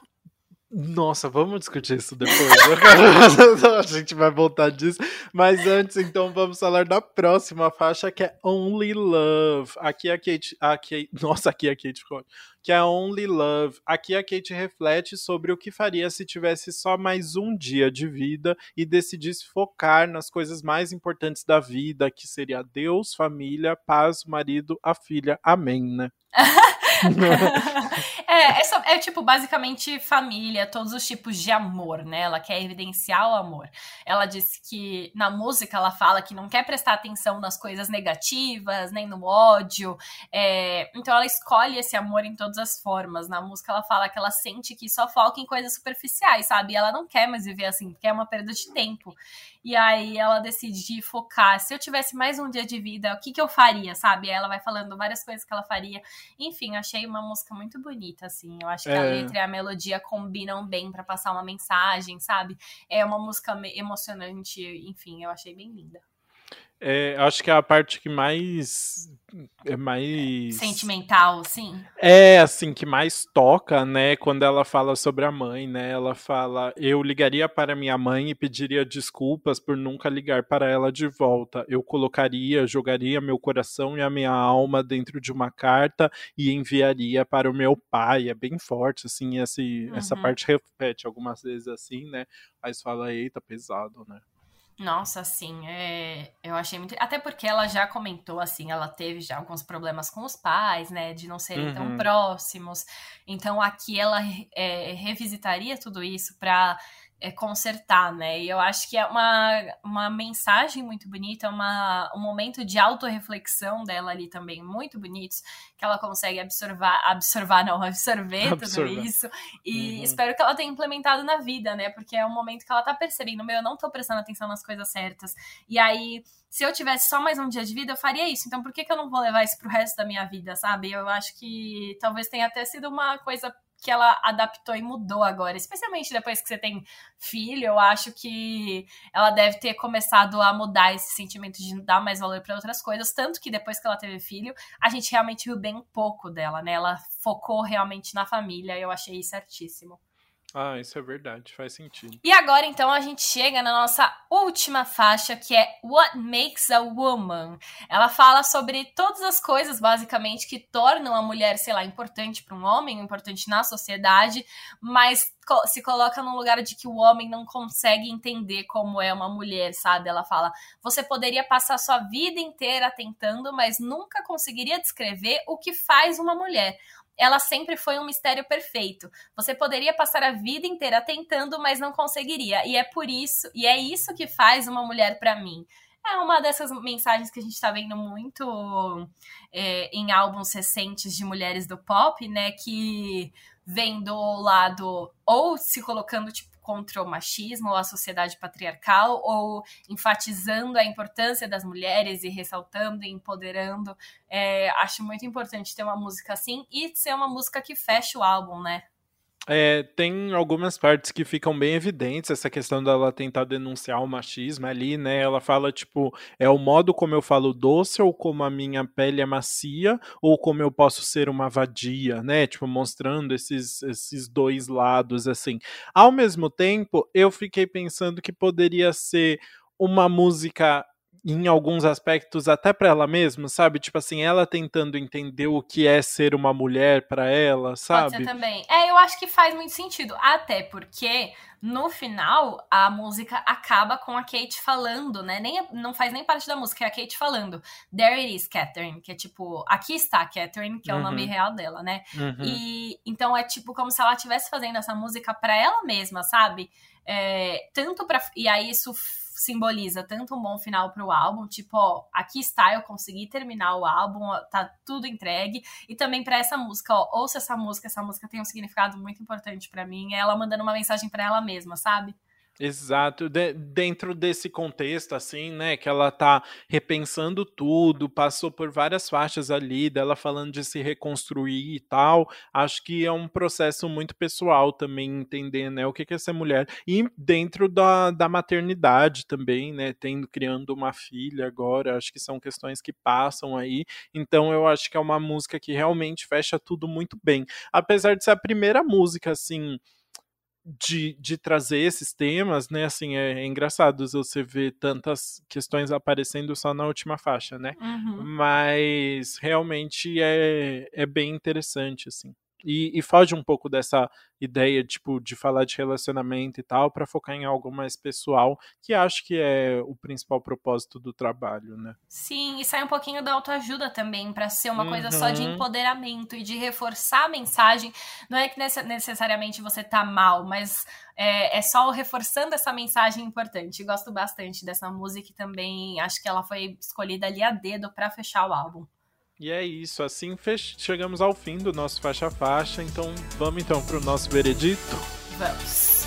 Nossa, vamos discutir isso depois. *laughs* a gente vai voltar disso. Mas antes, então, vamos falar da próxima faixa, que é Only Love. Aqui a Kate. A Kate nossa, aqui a Kate ficou. Que é Only Love. Aqui a Kate reflete sobre o que faria se tivesse só mais um dia de vida e decidisse focar nas coisas mais importantes da vida, que seria Deus, família, paz, marido, a filha. Amém, né? *laughs* *laughs* é, é, tipo, basicamente família, todos os tipos de amor, né? Ela quer evidenciar o amor. Ela disse que na música ela fala que não quer prestar atenção nas coisas negativas, nem no ódio. É, então ela escolhe esse amor em todas as formas. Na música ela fala que ela sente que só foca em coisas superficiais, sabe? E ela não quer mais viver assim, porque é uma perda de tempo. E aí ela decide focar. Se eu tivesse mais um dia de vida, o que, que eu faria, sabe? Ela vai falando várias coisas que ela faria. Enfim, achei uma música muito bonita, assim. Eu acho que é. a letra e a melodia combinam bem para passar uma mensagem, sabe? É uma música emocionante, enfim, eu achei bem linda. É, acho que é a parte que mais é mais sentimental, sim. É, assim, que mais toca, né, quando ela fala sobre a mãe, né? Ela fala: "Eu ligaria para minha mãe e pediria desculpas por nunca ligar para ela de volta. Eu colocaria, jogaria meu coração e a minha alma dentro de uma carta e enviaria para o meu pai". É bem forte assim, esse, uhum. essa parte repete algumas vezes assim, né? Mas fala: "Eita, pesado, né?" Nossa, sim, é, eu achei muito. Até porque ela já comentou, assim, ela teve já alguns problemas com os pais, né, de não serem uhum. tão próximos. Então aqui ela é, revisitaria tudo isso para é, consertar, né? E eu acho que é uma, uma mensagem muito bonita, uma, um momento de autorreflexão dela ali também muito bonitos, que ela consegue absorver, absorver não, absorver, absorver. tudo isso. E uhum. espero que ela tenha implementado na vida, né? Porque é um momento que ela tá percebendo, meu, eu não tô prestando atenção nas coisas certas. E aí, se eu tivesse só mais um dia de vida, eu faria isso. Então, por que, que eu não vou levar isso pro resto da minha vida, sabe? Eu acho que talvez tenha até sido uma coisa que ela adaptou e mudou agora, especialmente depois que você tem filho, eu acho que ela deve ter começado a mudar esse sentimento de dar mais valor para outras coisas, tanto que depois que ela teve filho, a gente realmente viu bem pouco dela, né? Ela focou realmente na família, eu achei certíssimo. Ah, isso é verdade, faz sentido. E agora então a gente chega na nossa última faixa, que é What Makes a Woman. Ela fala sobre todas as coisas, basicamente, que tornam a mulher, sei lá, importante para um homem, importante na sociedade, mas se coloca no lugar de que o homem não consegue entender como é uma mulher, sabe? Ela fala: você poderia passar sua vida inteira tentando, mas nunca conseguiria descrever o que faz uma mulher ela sempre foi um mistério perfeito. Você poderia passar a vida inteira tentando, mas não conseguiria. E é por isso, e é isso que faz uma mulher para mim. É uma dessas mensagens que a gente está vendo muito é, em álbuns recentes de mulheres do pop, né? Que vem do lado ou se colocando tipo contra o machismo ou a sociedade patriarcal, ou enfatizando a importância das mulheres e ressaltando e empoderando. É, acho muito importante ter uma música assim e ser uma música que feche o álbum, né? É, tem algumas partes que ficam bem evidentes, essa questão dela tentar denunciar o machismo ali, né? Ela fala, tipo, é o modo como eu falo doce, ou como a minha pele é macia, ou como eu posso ser uma vadia, né? Tipo, mostrando esses, esses dois lados, assim. Ao mesmo tempo, eu fiquei pensando que poderia ser uma música em alguns aspectos até para ela mesma, sabe? Tipo assim, ela tentando entender o que é ser uma mulher para ela, sabe? Pode ser também. É, eu acho que faz muito sentido, até porque no final a música acaba com a Kate falando, né? Nem não faz nem parte da música, é a Kate falando. There it is, Catherine, que é tipo, aqui está Catherine, que é uhum. o nome real dela, né? Uhum. E então é tipo como se ela estivesse fazendo essa música para ela mesma, sabe? É, tanto para e aí isso simboliza tanto um bom final para o álbum, tipo, ó, aqui está, eu consegui terminar o álbum, tá tudo entregue, e também para essa música, ó, ouça essa música, essa música tem um significado muito importante para mim, é ela mandando uma mensagem para ela mesma, sabe? Exato, de, dentro desse contexto, assim, né, que ela tá repensando tudo, passou por várias faixas ali, dela falando de se reconstruir e tal, acho que é um processo muito pessoal também entender, né, o que é ser mulher, e dentro da, da maternidade também, né, tendo, criando uma filha agora, acho que são questões que passam aí, então eu acho que é uma música que realmente fecha tudo muito bem, apesar de ser a primeira música, assim, de, de trazer esses temas, né? Assim, é, é, engraçado você ver tantas questões aparecendo só na última faixa, né? Uhum. Mas realmente é, é bem interessante, assim. E, e, foge um pouco dessa ideia tipo de falar de relacionamento e tal para focar em algo mais pessoal que acho que é o principal propósito do trabalho né sim e sai um pouquinho da autoajuda também para ser uma uhum. coisa só de uhum. empoderamento e de reforçar a mensagem não é que necessariamente você tá mal mas é, é só reforçando essa mensagem importante gosto bastante dessa música e também acho que ela foi escolhida ali a dedo para fechar o álbum e é isso, assim chegamos ao fim do nosso faixa faixa, então vamos então para o nosso veredito? Vamos.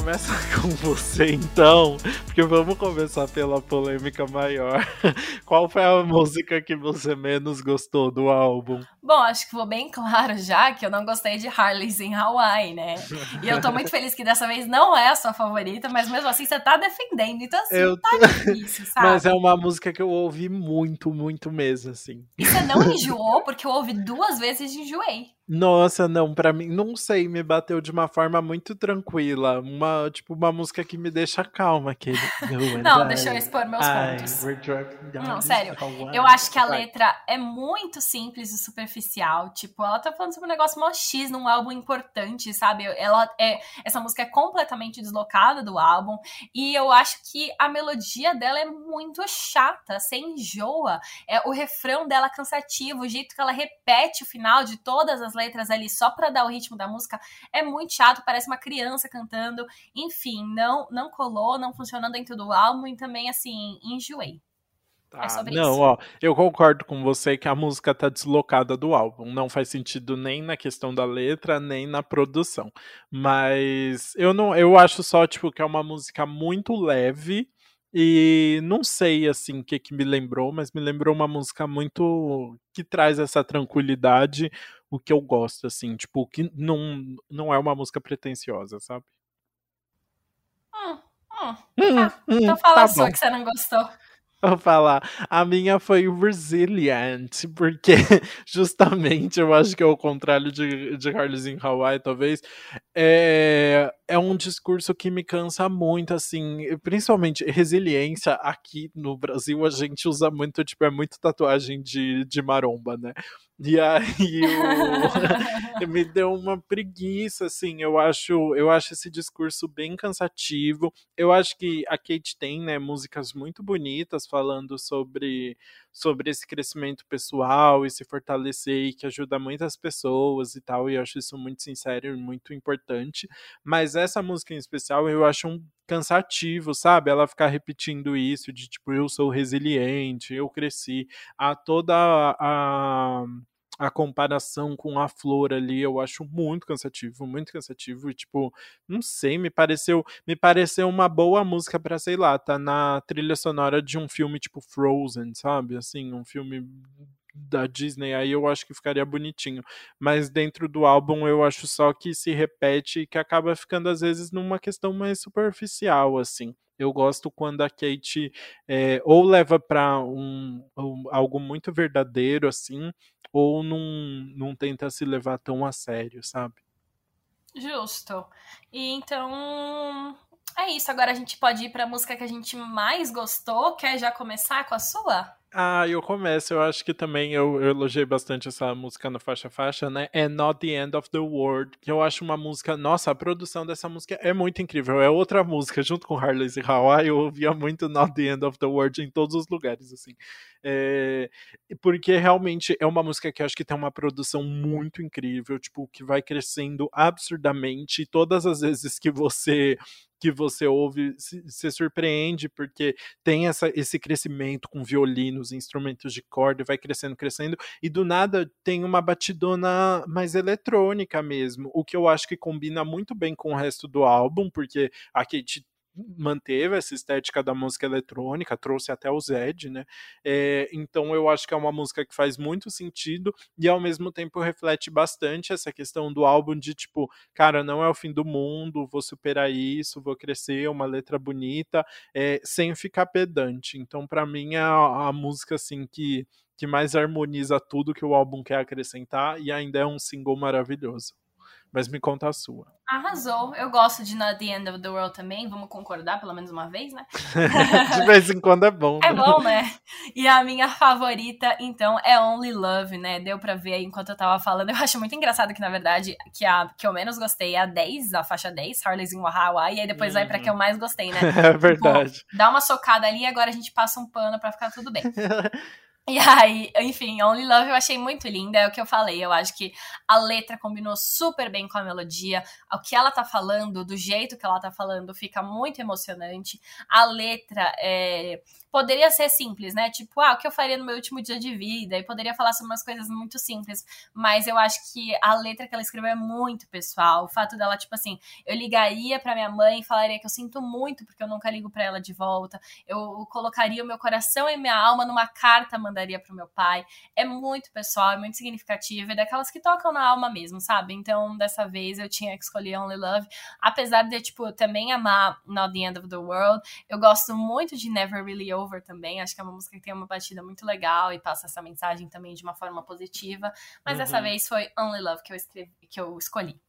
Começa *laughs* com você então, porque vamos começar pela polêmica maior. *laughs* Qual foi a música que você menos gostou do álbum? Bom, acho que ficou bem claro já que eu não gostei de Harley's em Hawaii, né? E eu tô *laughs* muito feliz que dessa vez não é a sua favorita, mas mesmo assim você tá defendendo, então assim, eu... tá difícil, sabe? Mas é uma música que eu ouvi muito, muito mesmo, assim. E você não enjoou, porque eu ouvi duas vezes e enjoei. Nossa, não, para mim, não sei, me bateu de uma forma muito tranquila, uma tipo uma música que me deixa calma, aquele. *laughs* não, deixa eu expor meus pontos. Não, sério, eu acho que a letra é muito simples e superficial, tipo, ela tá falando sobre um negócio mó X num álbum importante, sabe? Ela é essa música é completamente deslocada do álbum e eu acho que a melodia dela é muito chata, você enjoa. É o refrão dela é cansativo, o jeito que ela repete o final de todas as letras ali só para dar o ritmo da música é muito chato, parece uma criança cantando. Enfim, não não colou, não funcionou dentro do álbum e também assim, enjoei. Tá, é não, isso. ó, eu concordo com você que a música tá deslocada do álbum. Não faz sentido nem na questão da letra, nem na produção. Mas eu não, eu acho só tipo que é uma música muito leve e não sei assim o que que me lembrou, mas me lembrou uma música muito que traz essa tranquilidade, o que eu gosto, assim, tipo, que não, não é uma música pretensiosa, sabe? Hum, hum. hum, ah, hum então fala tá a sua bom. que você não gostou. *laughs* Vou falar. A minha foi Resilient, porque *laughs* justamente eu acho que é o contrário de, de Carlos em Hawaii, talvez. É, é um discurso que me cansa muito, assim, principalmente resiliência. Aqui no Brasil a gente usa muito, tipo, é muito tatuagem de, de maromba, né? E aí o... *laughs* me deu uma preguiça, assim. Eu acho, eu acho esse discurso bem cansativo. Eu acho que a Kate tem, né, músicas muito bonitas falando sobre sobre esse crescimento pessoal e se fortalecer e que ajuda muitas pessoas e tal. E eu acho isso muito sincero e muito importante. Mas essa música em especial eu acho um cansativo, sabe? Ela ficar repetindo isso de tipo, eu sou resiliente, eu cresci. A toda a a comparação com a flor ali eu acho muito cansativo, muito cansativo e tipo, não sei, me pareceu, me pareceu uma boa música para sei lá, tá na trilha sonora de um filme tipo Frozen, sabe? Assim, um filme da Disney, aí eu acho que ficaria bonitinho. Mas dentro do álbum eu acho só que se repete e que acaba ficando às vezes numa questão mais superficial, assim. Eu gosto quando a Kate é, ou leva para um, um, algo muito verdadeiro, assim, ou não, não tenta se levar tão a sério, sabe? Justo. E então é isso. Agora a gente pode ir para a música que a gente mais gostou. Quer já começar com a sua? Ah, eu começo. Eu acho que também eu, eu elogiei bastante essa música no Faixa Faixa, né? É Not the End of the World, que eu acho uma música. Nossa, a produção dessa música é muito incrível. É outra música, junto com Harley's e Hawaii. Eu ouvia muito Not the End of the World em todos os lugares, assim. É, porque realmente é uma música que eu acho que tem uma produção muito incrível, tipo, que vai crescendo absurdamente. Todas as vezes que você que você ouve se, se, surpreende, porque tem essa, esse crescimento com violinos, instrumentos de corda, vai crescendo, crescendo, e do nada tem uma batidona mais eletrônica mesmo, o que eu acho que combina muito bem com o resto do álbum, porque a Kate manteve essa estética da música eletrônica, trouxe até o Zed, né? É, então eu acho que é uma música que faz muito sentido e ao mesmo tempo reflete bastante essa questão do álbum de tipo, cara, não é o fim do mundo, vou superar isso, vou crescer, uma letra bonita, é, sem ficar pedante. Então para mim é a, a música assim que que mais harmoniza tudo que o álbum quer acrescentar e ainda é um single maravilhoso. Mas me conta a sua. Arrasou. Eu gosto de Not the End of the World também. Vamos concordar pelo menos uma vez, né? *laughs* de vez em quando é bom. É bom, né? E a minha favorita, então, é Only Love, né? Deu pra ver aí enquanto eu tava falando. Eu acho muito engraçado que, na verdade, que a que eu menos gostei é a 10, a faixa 10, Harley's in Hawaii. E aí depois uhum. vai pra que eu mais gostei, né? *laughs* É verdade. Tipo, dá uma socada ali e agora a gente passa um pano pra ficar tudo bem. *laughs* E aí, enfim, Only Love eu achei muito linda, é o que eu falei. Eu acho que a letra combinou super bem com a melodia. O que ela tá falando, do jeito que ela tá falando, fica muito emocionante. A letra é poderia ser simples, né? Tipo, ah, o que eu faria no meu último dia de vida? E poderia falar sobre umas coisas muito simples. Mas eu acho que a letra que ela escreveu é muito pessoal. O fato dela, tipo assim, eu ligaria para minha mãe e falaria que eu sinto muito porque eu nunca ligo para ela de volta. Eu colocaria o meu coração e minha alma numa carta, mandaria daria pro meu pai. É muito pessoal, é muito significativo, é daquelas que tocam na alma mesmo, sabe? Então, dessa vez eu tinha que escolher Only Love, apesar de, tipo, eu também amar Not the End of the World. Eu gosto muito de Never Really Over também, acho que é uma música que tem uma batida muito legal e passa essa mensagem também de uma forma positiva, mas uhum. dessa vez foi Only Love que eu escrevi, que eu escolhi.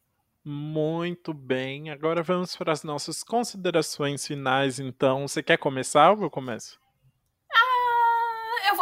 Muito bem. Agora vamos para as nossas considerações finais, então. Você quer começar ou eu começo?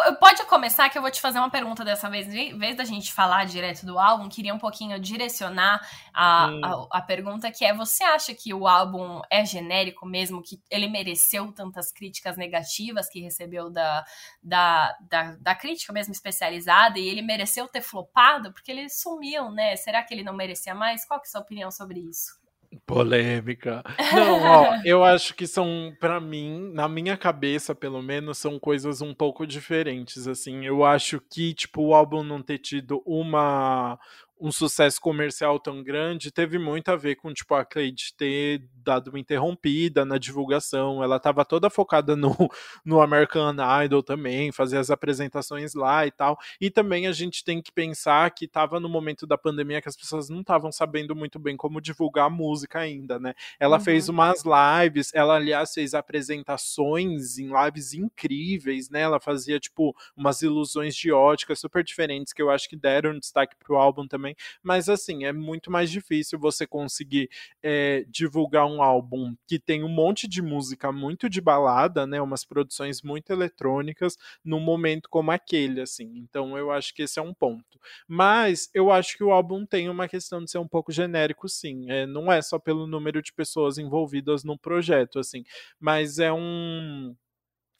Eu, pode começar que eu vou te fazer uma pergunta dessa vez. Em vez da gente falar direto do álbum, queria um pouquinho direcionar a, hum. a, a, pergunta que é: você acha que o álbum é genérico mesmo? Que ele mereceu tantas críticas negativas que recebeu da, da, da, da crítica mesmo especializada e ele mereceu ter flopado? Porque ele sumiu, né? Será que ele não merecia mais? Qual que é a sua opinião sobre isso? Polêmica. Não, ó, *laughs* eu acho que são, para mim, na minha cabeça, pelo menos, são coisas um pouco diferentes, assim. Eu acho que, tipo, o álbum não ter tido uma um sucesso comercial tão grande teve muito a ver com tipo a Cleide ter dado uma interrompida na divulgação. Ela estava toda focada no, *laughs* no American Idol também, fazer as apresentações lá e tal. E também a gente tem que pensar que estava no momento da pandemia que as pessoas não estavam sabendo muito bem como divulgar a música ainda, né? Ela uhum. fez umas lives, ela aliás fez apresentações em lives incríveis, né? Ela fazia tipo umas ilusões de ótica super diferentes que eu acho que deram destaque pro álbum também também. Mas assim, é muito mais difícil você conseguir é, divulgar um álbum que tem um monte de música muito de balada, né? Umas produções muito eletrônicas num momento como aquele, assim. Então eu acho que esse é um ponto. Mas eu acho que o álbum tem uma questão de ser um pouco genérico, sim. É, não é só pelo número de pessoas envolvidas no projeto, assim. Mas é um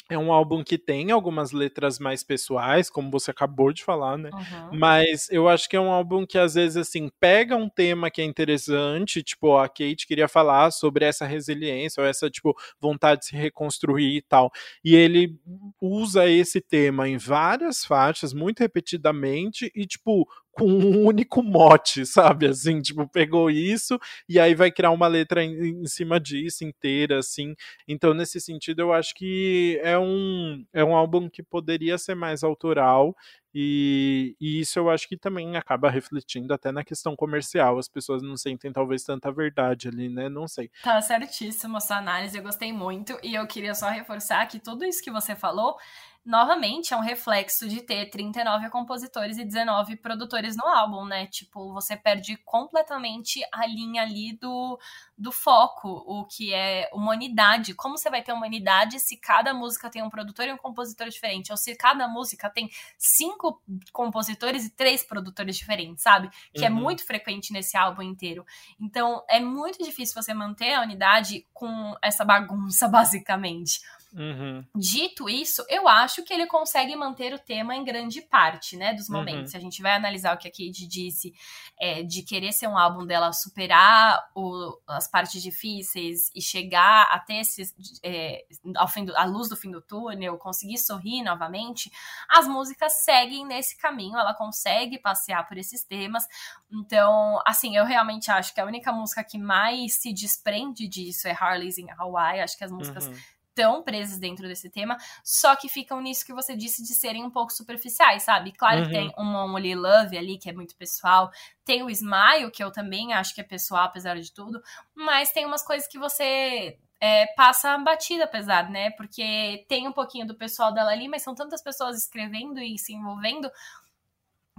é um álbum que tem algumas letras mais pessoais, como você acabou de falar, né? Uhum. Mas eu acho que é um álbum que às vezes assim pega um tema que é interessante, tipo, a Kate queria falar sobre essa resiliência ou essa tipo vontade de se reconstruir e tal. E ele usa esse tema em várias faixas, muito repetidamente e tipo com um único mote, sabe? Assim, tipo, pegou isso e aí vai criar uma letra em, em, cima disso inteira, assim. Então, nesse sentido, eu acho que é um, é um álbum que poderia ser mais autoral e, e, isso eu acho que também acaba refletindo até na questão comercial. As pessoas não sentem talvez tanta verdade ali, né? Não sei. Tá certíssimo sua análise, eu gostei muito. E eu queria só reforçar que tudo isso que você falou novamente, é um reflexo de ter 39 compositores e 19 produtores no álbum, né? Tipo, você perde completamente a linha ali do, do foco, o que é uma unidade. Como você vai ter uma unidade se cada música tem um produtor e um compositor diferente? Ou se cada música tem cinco compositores e três produtores diferentes, sabe? Que é uhum. é muito frequente nesse álbum inteiro. Então, é muito difícil você manter a unidade com essa bagunça, *laughs* basicamente. Uhum. Dito isso, eu acho que ele consegue manter o tema em grande parte, né, dos momentos. Uhum. Se a gente vai analisar o que a Kate disse é, de querer ser um álbum dela superar o, as partes difíceis e chegar até esses, é, ao fim do, a luz do fim do túnel, conseguir sorrir novamente, as músicas seguem nesse caminho. Ela consegue passear por esses temas. Então, assim, eu realmente acho que a única música que mais se desprende disso é Harley's in Hawaii. Acho que as músicas uhum tão presas dentro desse tema, só que ficam nisso que você disse de serem um pouco superficiais, sabe? Claro uhum. que tem um Only Love ali, que é muito pessoal, tem o Smile, que eu também acho que é pessoal, apesar de tudo, mas tem umas coisas que você é, passa batida, apesar, né? Porque tem um pouquinho do pessoal dela ali, mas são tantas pessoas escrevendo e se envolvendo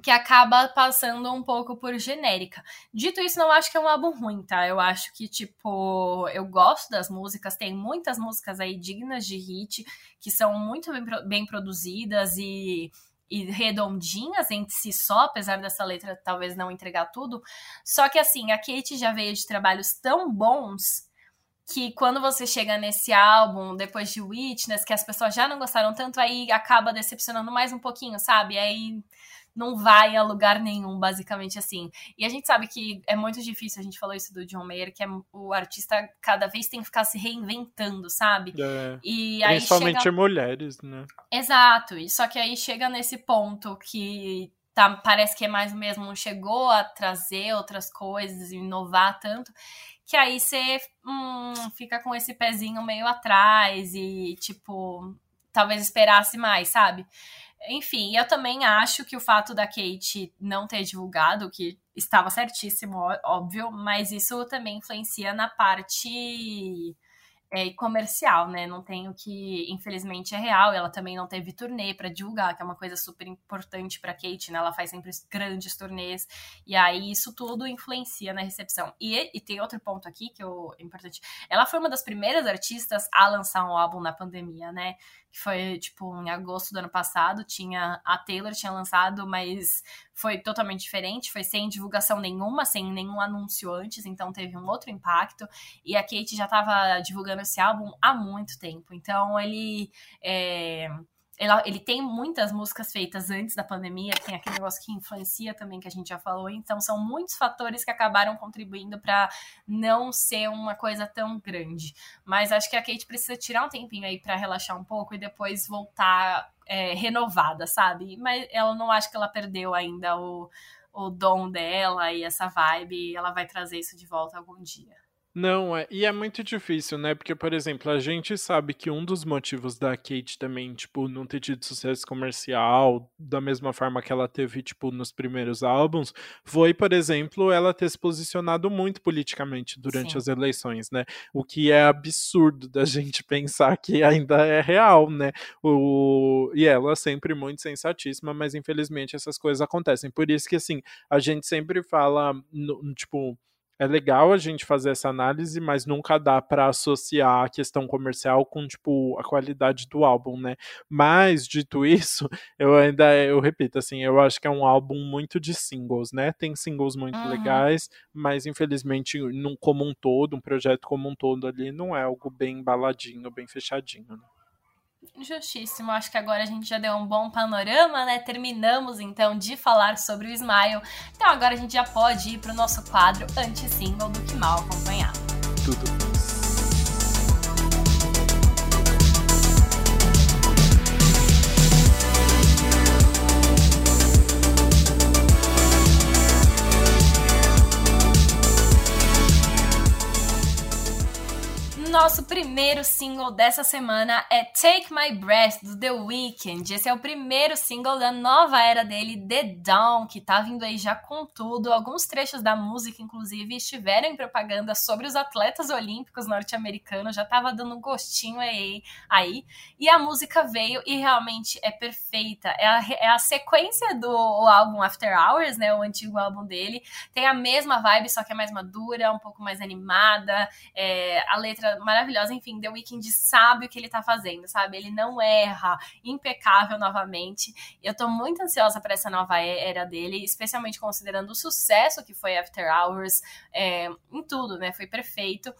que acaba passando um pouco por genérica. Dito isso, não acho que é um álbum ruim, tá? Eu acho que, tipo, eu gosto das músicas, tem muitas músicas aí dignas de hit, que são muito bem, bem produzidas e, e redondinhas em si só, apesar dessa letra talvez não entregar tudo. Só que, assim, a Kate já veio de trabalhos tão bons que quando você chega nesse álbum, depois de Witness, que as pessoas já não gostaram tanto, aí acaba decepcionando mais um pouquinho, sabe? Aí não vai a lugar nenhum, basicamente assim. E a gente sabe que é muito difícil, a gente falou isso do John Mayer, que é, o artista cada vez tem que ficar se reinventando, sabe? É, e aí principalmente chega... mulheres, né? Exato, e só que aí chega nesse ponto que tá, parece que é mais o mesmo, chegou a trazer outras coisas, inovar tanto, que aí você hum, fica com esse pezinho meio atrás e, tipo, talvez esperasse mais, sabe? Enfim, eu também acho que o fato da Kate não ter divulgado, que estava certíssimo, óbvio, mas isso também influencia na parte é, comercial, né? Não tenho que, infelizmente, é real. Ela também não teve turnê para divulgar, que é uma coisa super importante para Kate, né? Ela faz sempre grandes turnês e aí isso tudo influencia na recepção. E, e tem outro ponto aqui que é importante. Ela foi uma das primeiras artistas a lançar um álbum na pandemia, né? Que foi tipo em agosto do ano passado, tinha a Taylor tinha lançado, mas foi totalmente diferente, foi sem divulgação nenhuma, sem nenhum anúncio antes, então teve um outro impacto. E a Kate já estava divulgando esse álbum há muito tempo, então ele é, ele, ele tem muitas músicas feitas antes da pandemia, tem aquele negócio que influencia também, que a gente já falou. Então, são muitos fatores que acabaram contribuindo para não ser uma coisa tão grande. Mas acho que a Kate precisa tirar um tempinho aí para relaxar um pouco e depois voltar é, renovada, sabe? Mas ela não acho que ela perdeu ainda o, o dom dela e essa vibe. Ela vai trazer isso de volta algum dia. Não, é, e é muito difícil, né? Porque, por exemplo, a gente sabe que um dos motivos da Kate também, tipo, não ter tido sucesso comercial, da mesma forma que ela teve, tipo, nos primeiros álbuns, foi, por exemplo, ela ter se posicionado muito politicamente durante Sim. as eleições, né? O que é absurdo da *laughs* gente pensar que ainda é real, né? O... E ela sempre muito sensatíssima, mas infelizmente essas coisas acontecem. Por isso que, assim, a gente sempre fala, no, tipo é legal a gente fazer essa análise, mas nunca dá para associar a questão comercial com tipo a qualidade do álbum, né? Mas dito *laughs* isso, eu ainda eu repito assim, eu acho que é um álbum muito de singles, né? Tem singles muito uhum. legais, mas infelizmente num como um todo, um projeto como um todo ali não é algo bem embaladinho, bem fechadinho. Né? Justíssimo, acho que agora a gente já deu um bom panorama, né? Terminamos então de falar sobre o Smile. Então agora a gente já pode ir para o nosso quadro anti-single do Que Mal Acompanhado. Tudo. Nosso primeiro single dessa semana é Take My Breath, do The Weeknd. Esse é o primeiro single da nova era dele, The Dawn, que tá vindo aí já com tudo. Alguns trechos da música, inclusive, estiveram em propaganda sobre os atletas olímpicos norte-americanos, já tava dando um gostinho aí, aí. E a música veio e realmente é perfeita. É a, é a sequência do álbum After Hours, né, o antigo álbum dele. Tem a mesma vibe, só que é mais madura, um pouco mais animada. É, a letra maravilhosa. Enfim, The Weeknd sabe o que ele tá fazendo, sabe? Ele não erra, impecável novamente. Eu tô muito ansiosa para essa nova era dele, especialmente considerando o sucesso que foi After Hours, é, em tudo, né? Foi perfeito.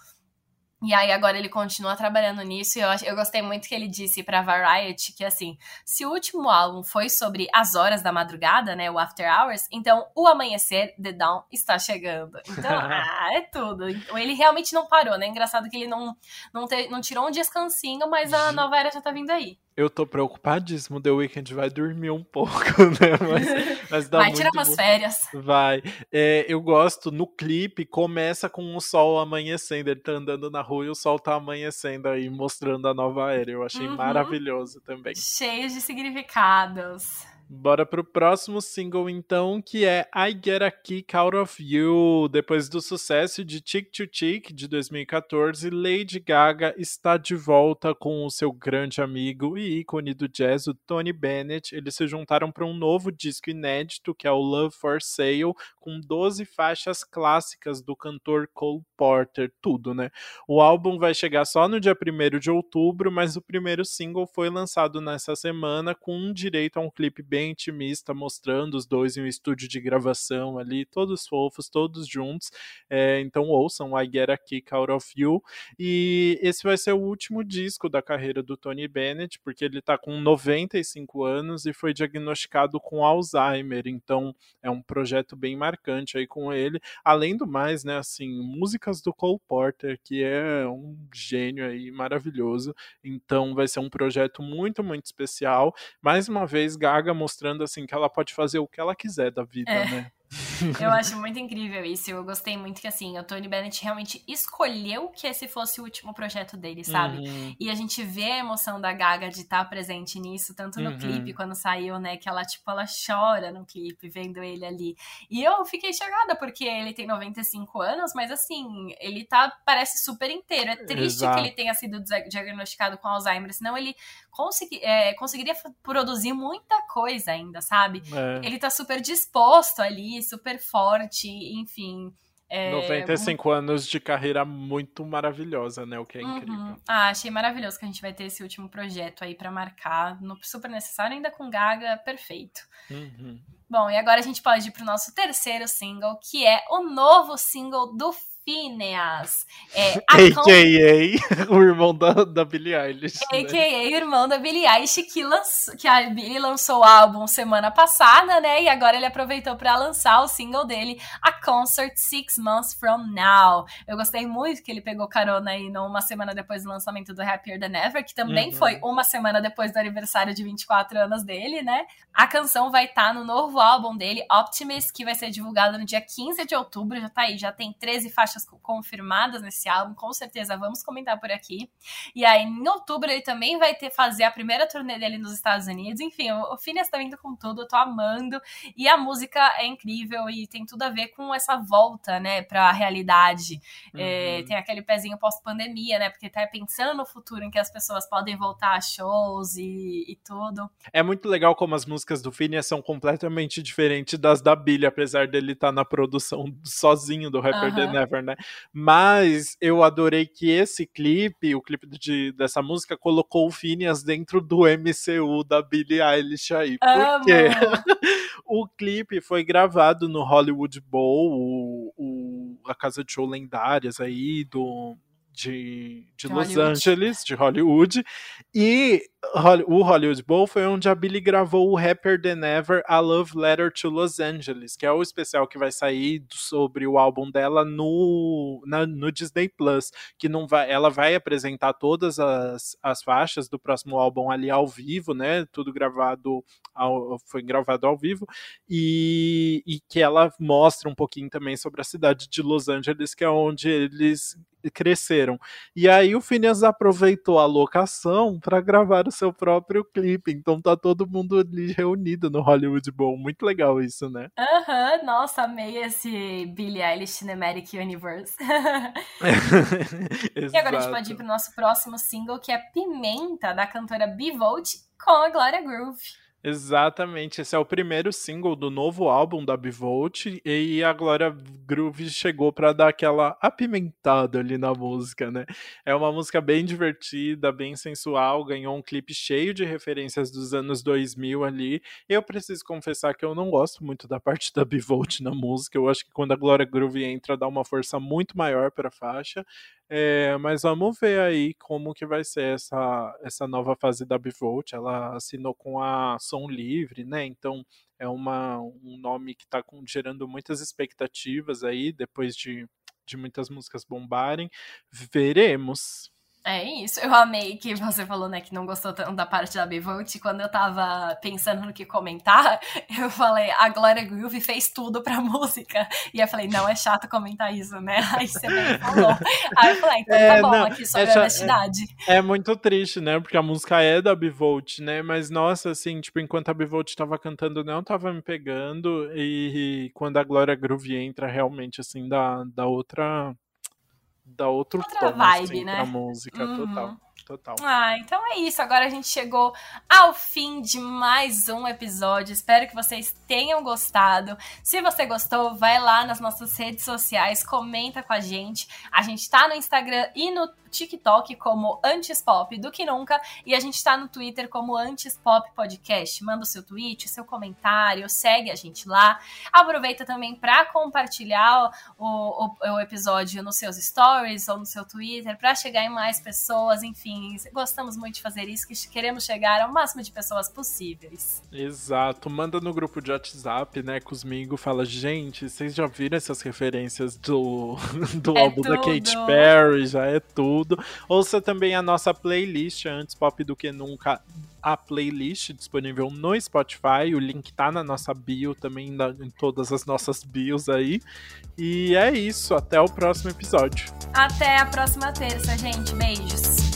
E aí agora ele continua trabalhando nisso e eu, eu gostei muito que ele disse pra Variety que assim, se o último álbum foi sobre as horas da madrugada, né, o After Hours, então o amanhecer, The Dawn, está chegando. Então, *laughs* ah, é tudo. Ele realmente não parou, né? Engraçado que ele não, não, te, não tirou um descansinho, mas a nova era já tá vindo aí. Eu tô preocupadíssimo. The Weeknd vai dormir um pouco, *laughs* né? Mas, mas dá vai tirar umas bom. férias. Vai. É, eu gosto, no clipe, começa com o sol amanhecendo. Ele tá andando na rua e o sol tá amanhecendo aí, mostrando a nova era. Eu achei uhum. maravilhoso também. Cheio de significados. Bora pro próximo single então, que é I Get a Kick Out of You. Depois do sucesso de Tick to Tick de 2014, Lady Gaga está de volta com o seu grande amigo e ícone do jazz, o Tony Bennett. Eles se juntaram para um novo disco inédito, que é o Love for Sale, com 12 faixas clássicas do cantor Cole Porter, tudo, né? O álbum vai chegar só no dia 1 de outubro, mas o primeiro single foi lançado nessa semana com direito a um clipe bem bem intimista, mostrando os dois em um estúdio de gravação ali, todos fofos, todos juntos. É, então ouçam I Get a Kick Out of You. E esse vai ser o último disco da carreira do Tony Bennett, porque ele está com 95 anos e foi diagnosticado com Alzheimer. Então é um projeto bem marcante aí com ele. Além do mais, né, assim, músicas do Cole Porter, que é um gênio aí maravilhoso. Então vai ser um projeto muito, muito especial. Mais uma vez, Gaga mostrando assim que ela pode fazer o que ela quiser da vida, é. né? *laughs* eu acho muito incrível isso. Eu gostei muito que, assim, o Tony Bennett realmente escolheu que esse fosse o último projeto dele, sabe? Uhum. E a gente vê a emoção da Gaga de estar presente nisso, tanto no uhum. clipe, quando saiu, né? Que ela, tipo, ela chora no clipe, vendo ele ali. E eu fiquei chocada, porque ele tem 95 anos, mas, assim, ele tá, parece super inteiro. É triste Exato. que ele tenha sido diagnosticado com Alzheimer, senão ele consegui, é, conseguiria produzir muita coisa ainda, sabe? É. Ele tá super disposto ali, super forte, enfim. É, 95 muito... anos de carreira muito maravilhosa, né? O que é uhum. incrível. Ah, achei maravilhoso que a gente vai ter esse último projeto aí para marcar. No super necessário, ainda com Gaga, perfeito. Uhum. Bom, e agora a gente pode ir pro nosso terceiro single, que é o novo single do Phineas. É, *laughs* A.K.A. *laughs* o irmão da, da Billie Eilish. A.K.A. Né? o irmão da Billie Eilish, que, lançou, que a Billie lançou o álbum semana passada, né? E agora ele aproveitou para lançar o single dele, A Concert Six Months From Now. Eu gostei muito que ele pegou carona aí numa semana depois do lançamento do Happier Than Ever, que também uhum. foi uma semana depois do aniversário de 24 anos dele, né? A canção vai estar tá no novo álbum dele, Optimist, que vai ser divulgado no dia 15 de outubro. Já tá aí, já tem 13 faixas faixas confirmadas nesse álbum, com certeza vamos comentar por aqui. E aí, em outubro, ele também vai ter fazer a primeira turnê dele nos Estados Unidos. Enfim, o, o Phineas tá vindo com tudo, eu tô amando. E a música é incrível e tem tudo a ver com essa volta, né, pra realidade. É, uhum. É, tem aquele pezinho pós-pandemia, né, porque tá pensando no futuro em que as pessoas podem voltar a shows e, e tudo. É muito legal como as músicas do Phineas são completamente diferentes das da Billy, apesar dele estar tá na produção sozinho do Rapper uhum. The Never né? Mas eu adorei que esse clipe, o clipe de, dessa música, colocou o Phineas dentro do MCU da Billie Eilish aí. Porque *laughs* o clipe foi gravado no Hollywood Bowl, o, o, a casa de show lendárias aí do de, de, de Los Hollywood. Angeles, de Hollywood, e o Hollywood Bowl foi onde a Billie gravou o Happier Than Ever, A Love Letter to Los Angeles, que é o especial que vai sair sobre o álbum dela no, na, no Disney Plus, que não vai, ela vai apresentar todas as, as faixas do próximo álbum ali ao vivo, né? Tudo gravado, ao, foi gravado ao vivo, e, e que ela mostra um pouquinho também sobre a cidade de Los Angeles, que é onde eles cresceram. E aí o Phineas aproveitou a locação para gravar o seu próprio clipe. Então tá todo mundo ali reunido no Hollywood Bowl. Muito legal isso, né? Aham, uhum, nossa, amei esse Billie Eilish Cinematic Universe. *laughs* e agora a gente pode ir pro nosso próximo single, que é Pimenta, da cantora Bivolt com a Gloria Groove. Exatamente, esse é o primeiro single do novo álbum da Bivolt e a Glória Groove chegou para dar aquela apimentada ali na música, né? É uma música bem divertida, bem sensual, ganhou um clipe cheio de referências dos anos 2000 ali. Eu preciso confessar que eu não gosto muito da parte da Bivolt na música, eu acho que quando a Glória Groove entra dá uma força muito maior para a faixa. É, mas vamos ver aí como que vai ser essa, essa nova fase da Bivolt. Ela assinou com a Som Livre, né? Então é uma, um nome que está gerando muitas expectativas aí, depois de, de muitas músicas bombarem. Veremos. É isso, eu amei que você falou, né, que não gostou tanto da parte da Bivolt. Quando eu tava pensando no que comentar, *laughs* eu falei, a Gloria Groove fez tudo pra *laughs* música. E eu falei, não, é chato comentar isso, né? *laughs* Aí você me falou. Aí eu falei, ah, então tá é, tá bom, não, aqui sobre é, honestidade. É, é, muito triste, né, porque a música é da Bivolt, né, mas nossa, assim, tipo, enquanto a Bivolt tava cantando, não tava me pegando. E, e quando a Gloria Groove entra, realmente, assim, da, da outra dá outro Outra tom assim, vibe, assim, né? pra música, uhum. total. Total. Ah, então é isso. Agora a gente chegou ao fim de mais um episódio. Espero que vocês tenham gostado. Se você gostou, vai lá nas nossas redes sociais, comenta com a gente. A gente tá no Instagram e no TikTok como Antes Pop do que nunca e a gente está no Twitter como Antes Pop Podcast. Manda o seu tweet, o seu comentário, segue a gente lá. Aproveita também para compartilhar o, o, o, episódio nos seus stories ou no seu Twitter para chegar em mais pessoas. Enfim, gostamos muito de fazer isso, que queremos chegar ao máximo de pessoas possíveis. Exato. Manda no grupo de WhatsApp, né, comigo, fala, gente, vocês já viram essas referências do, *laughs* do é álbum tudo. da Katy Perry? Já é tudo. Ouça também a nossa playlist, Antes Pop do Que Nunca, a playlist disponível no Spotify. O link tá na nossa bio, também na, em todas as nossas bios aí. E é isso. Até o próximo episódio. Até a próxima terça, gente. Beijos.